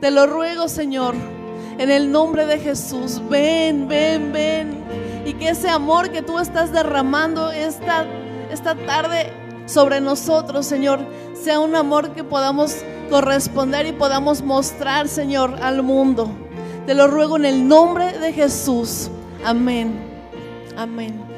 Te lo ruego, Señor, en el nombre de Jesús. Ven, ven, ven. Y que ese amor que tú estás derramando esta, esta tarde sobre nosotros, Señor, sea un amor que podamos corresponder y podamos mostrar, Señor, al mundo. Te lo ruego en el nombre de Jesús. Amén. Amén.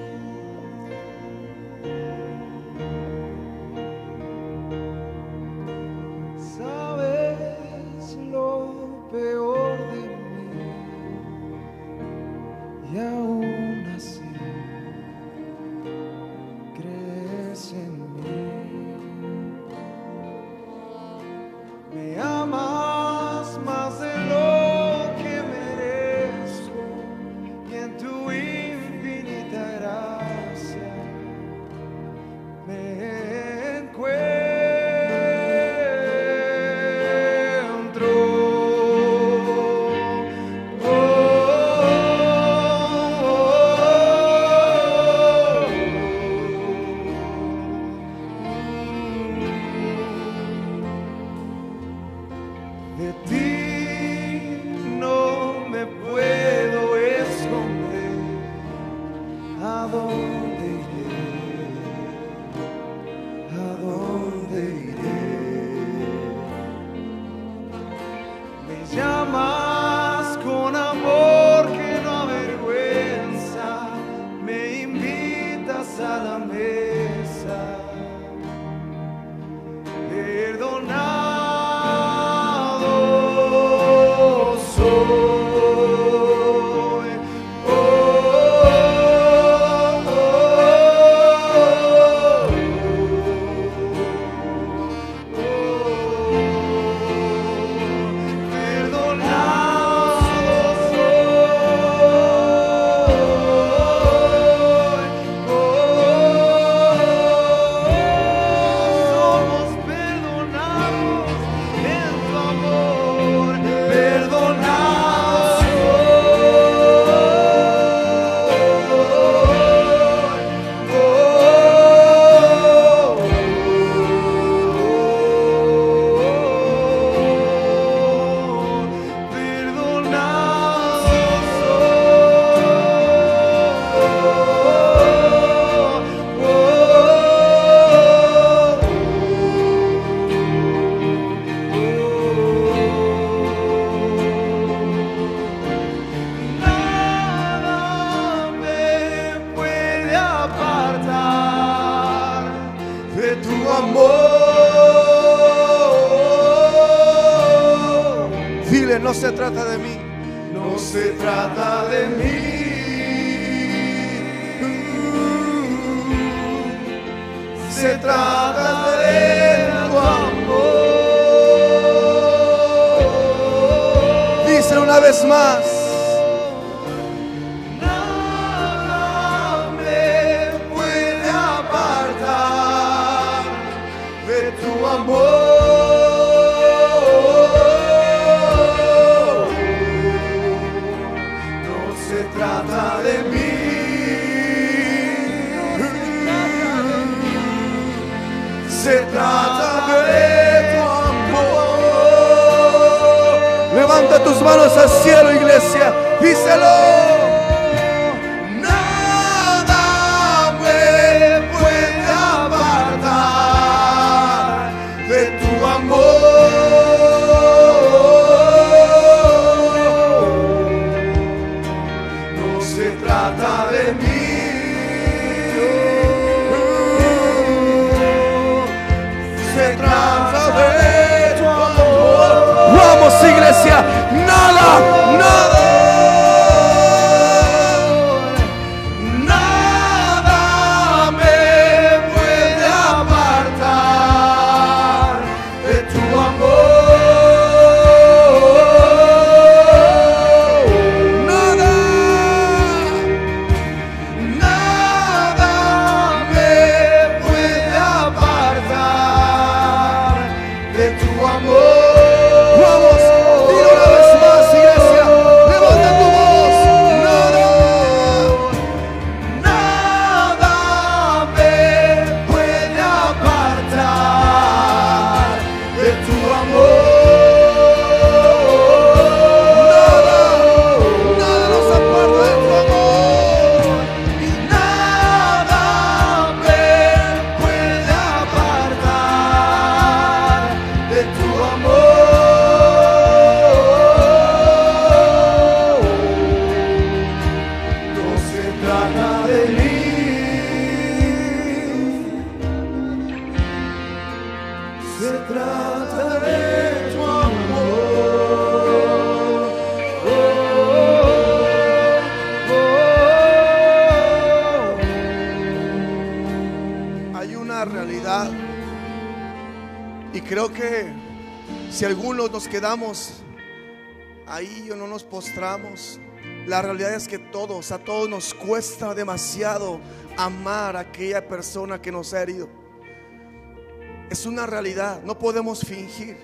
La realidad es que todos, a todos nos cuesta demasiado amar a aquella persona que nos ha herido. Es una realidad, no podemos fingir.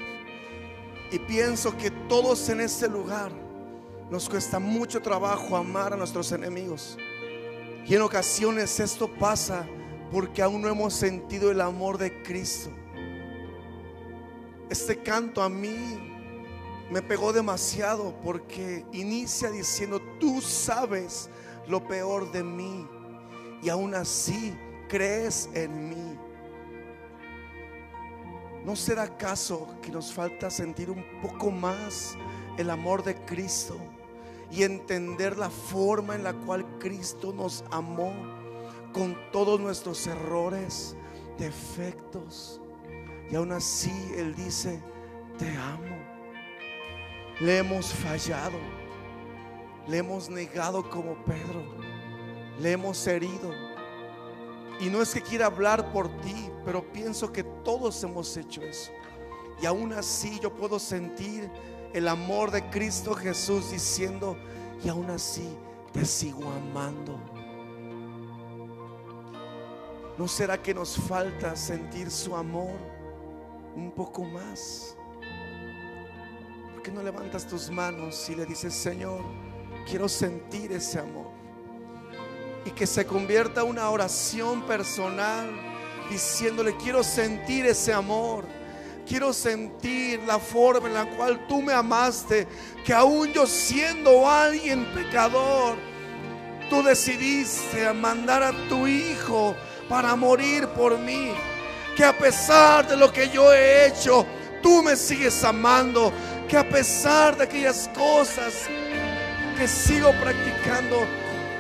Y pienso que todos en este lugar nos cuesta mucho trabajo amar a nuestros enemigos. Y en ocasiones esto pasa porque aún no hemos sentido el amor de Cristo. Este canto a mí me pegó demasiado porque inicia diciendo, tú sabes lo peor de mí y aún así crees en mí. ¿No será acaso que nos falta sentir un poco más el amor de Cristo y entender la forma en la cual Cristo nos amó con todos nuestros errores, defectos? Y aún así Él dice, te amo. Le hemos fallado, le hemos negado como Pedro, le hemos herido. Y no es que quiera hablar por ti, pero pienso que todos hemos hecho eso. Y aún así yo puedo sentir el amor de Cristo Jesús diciendo, y aún así te sigo amando. ¿No será que nos falta sentir su amor un poco más? ¿Por qué no levantas tus manos y le dices, Señor, quiero sentir ese amor? Y que se convierta en una oración personal diciéndole, quiero sentir ese amor. Quiero sentir la forma en la cual tú me amaste, que aún yo siendo alguien pecador, tú decidiste mandar a tu hijo para morir por mí. Que a pesar de lo que yo he hecho, tú me sigues amando que a pesar de aquellas cosas que sigo practicando,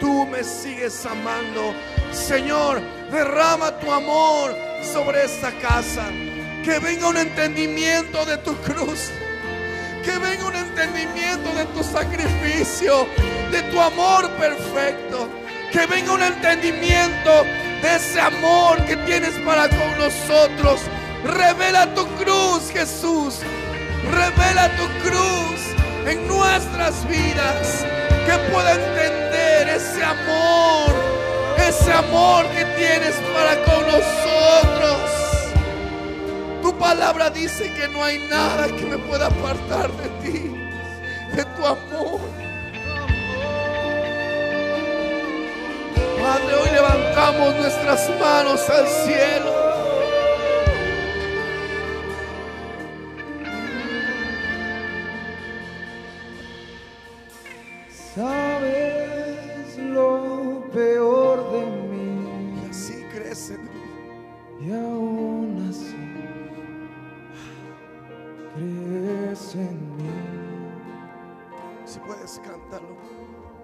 tú me sigues amando. Señor, derrama tu amor sobre esta casa. Que venga un entendimiento de tu cruz. Que venga un entendimiento de tu sacrificio, de tu amor perfecto. Que venga un entendimiento de ese amor que tienes para con nosotros. Revela tu cruz, Jesús. Revela tu cruz en nuestras vidas. Que pueda entender ese amor, ese amor que tienes para con nosotros. Tu palabra dice que no hay nada que me pueda apartar de ti, de tu amor. Padre, hoy levantamos nuestras manos al cielo. Sabes lo peor de mí. Y así crece de mí. Y aún así crece en mí. Si puedes, cántalo.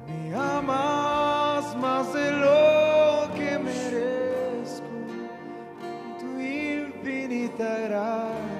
Me amas más de lo que merezco. Tu infinita gracia.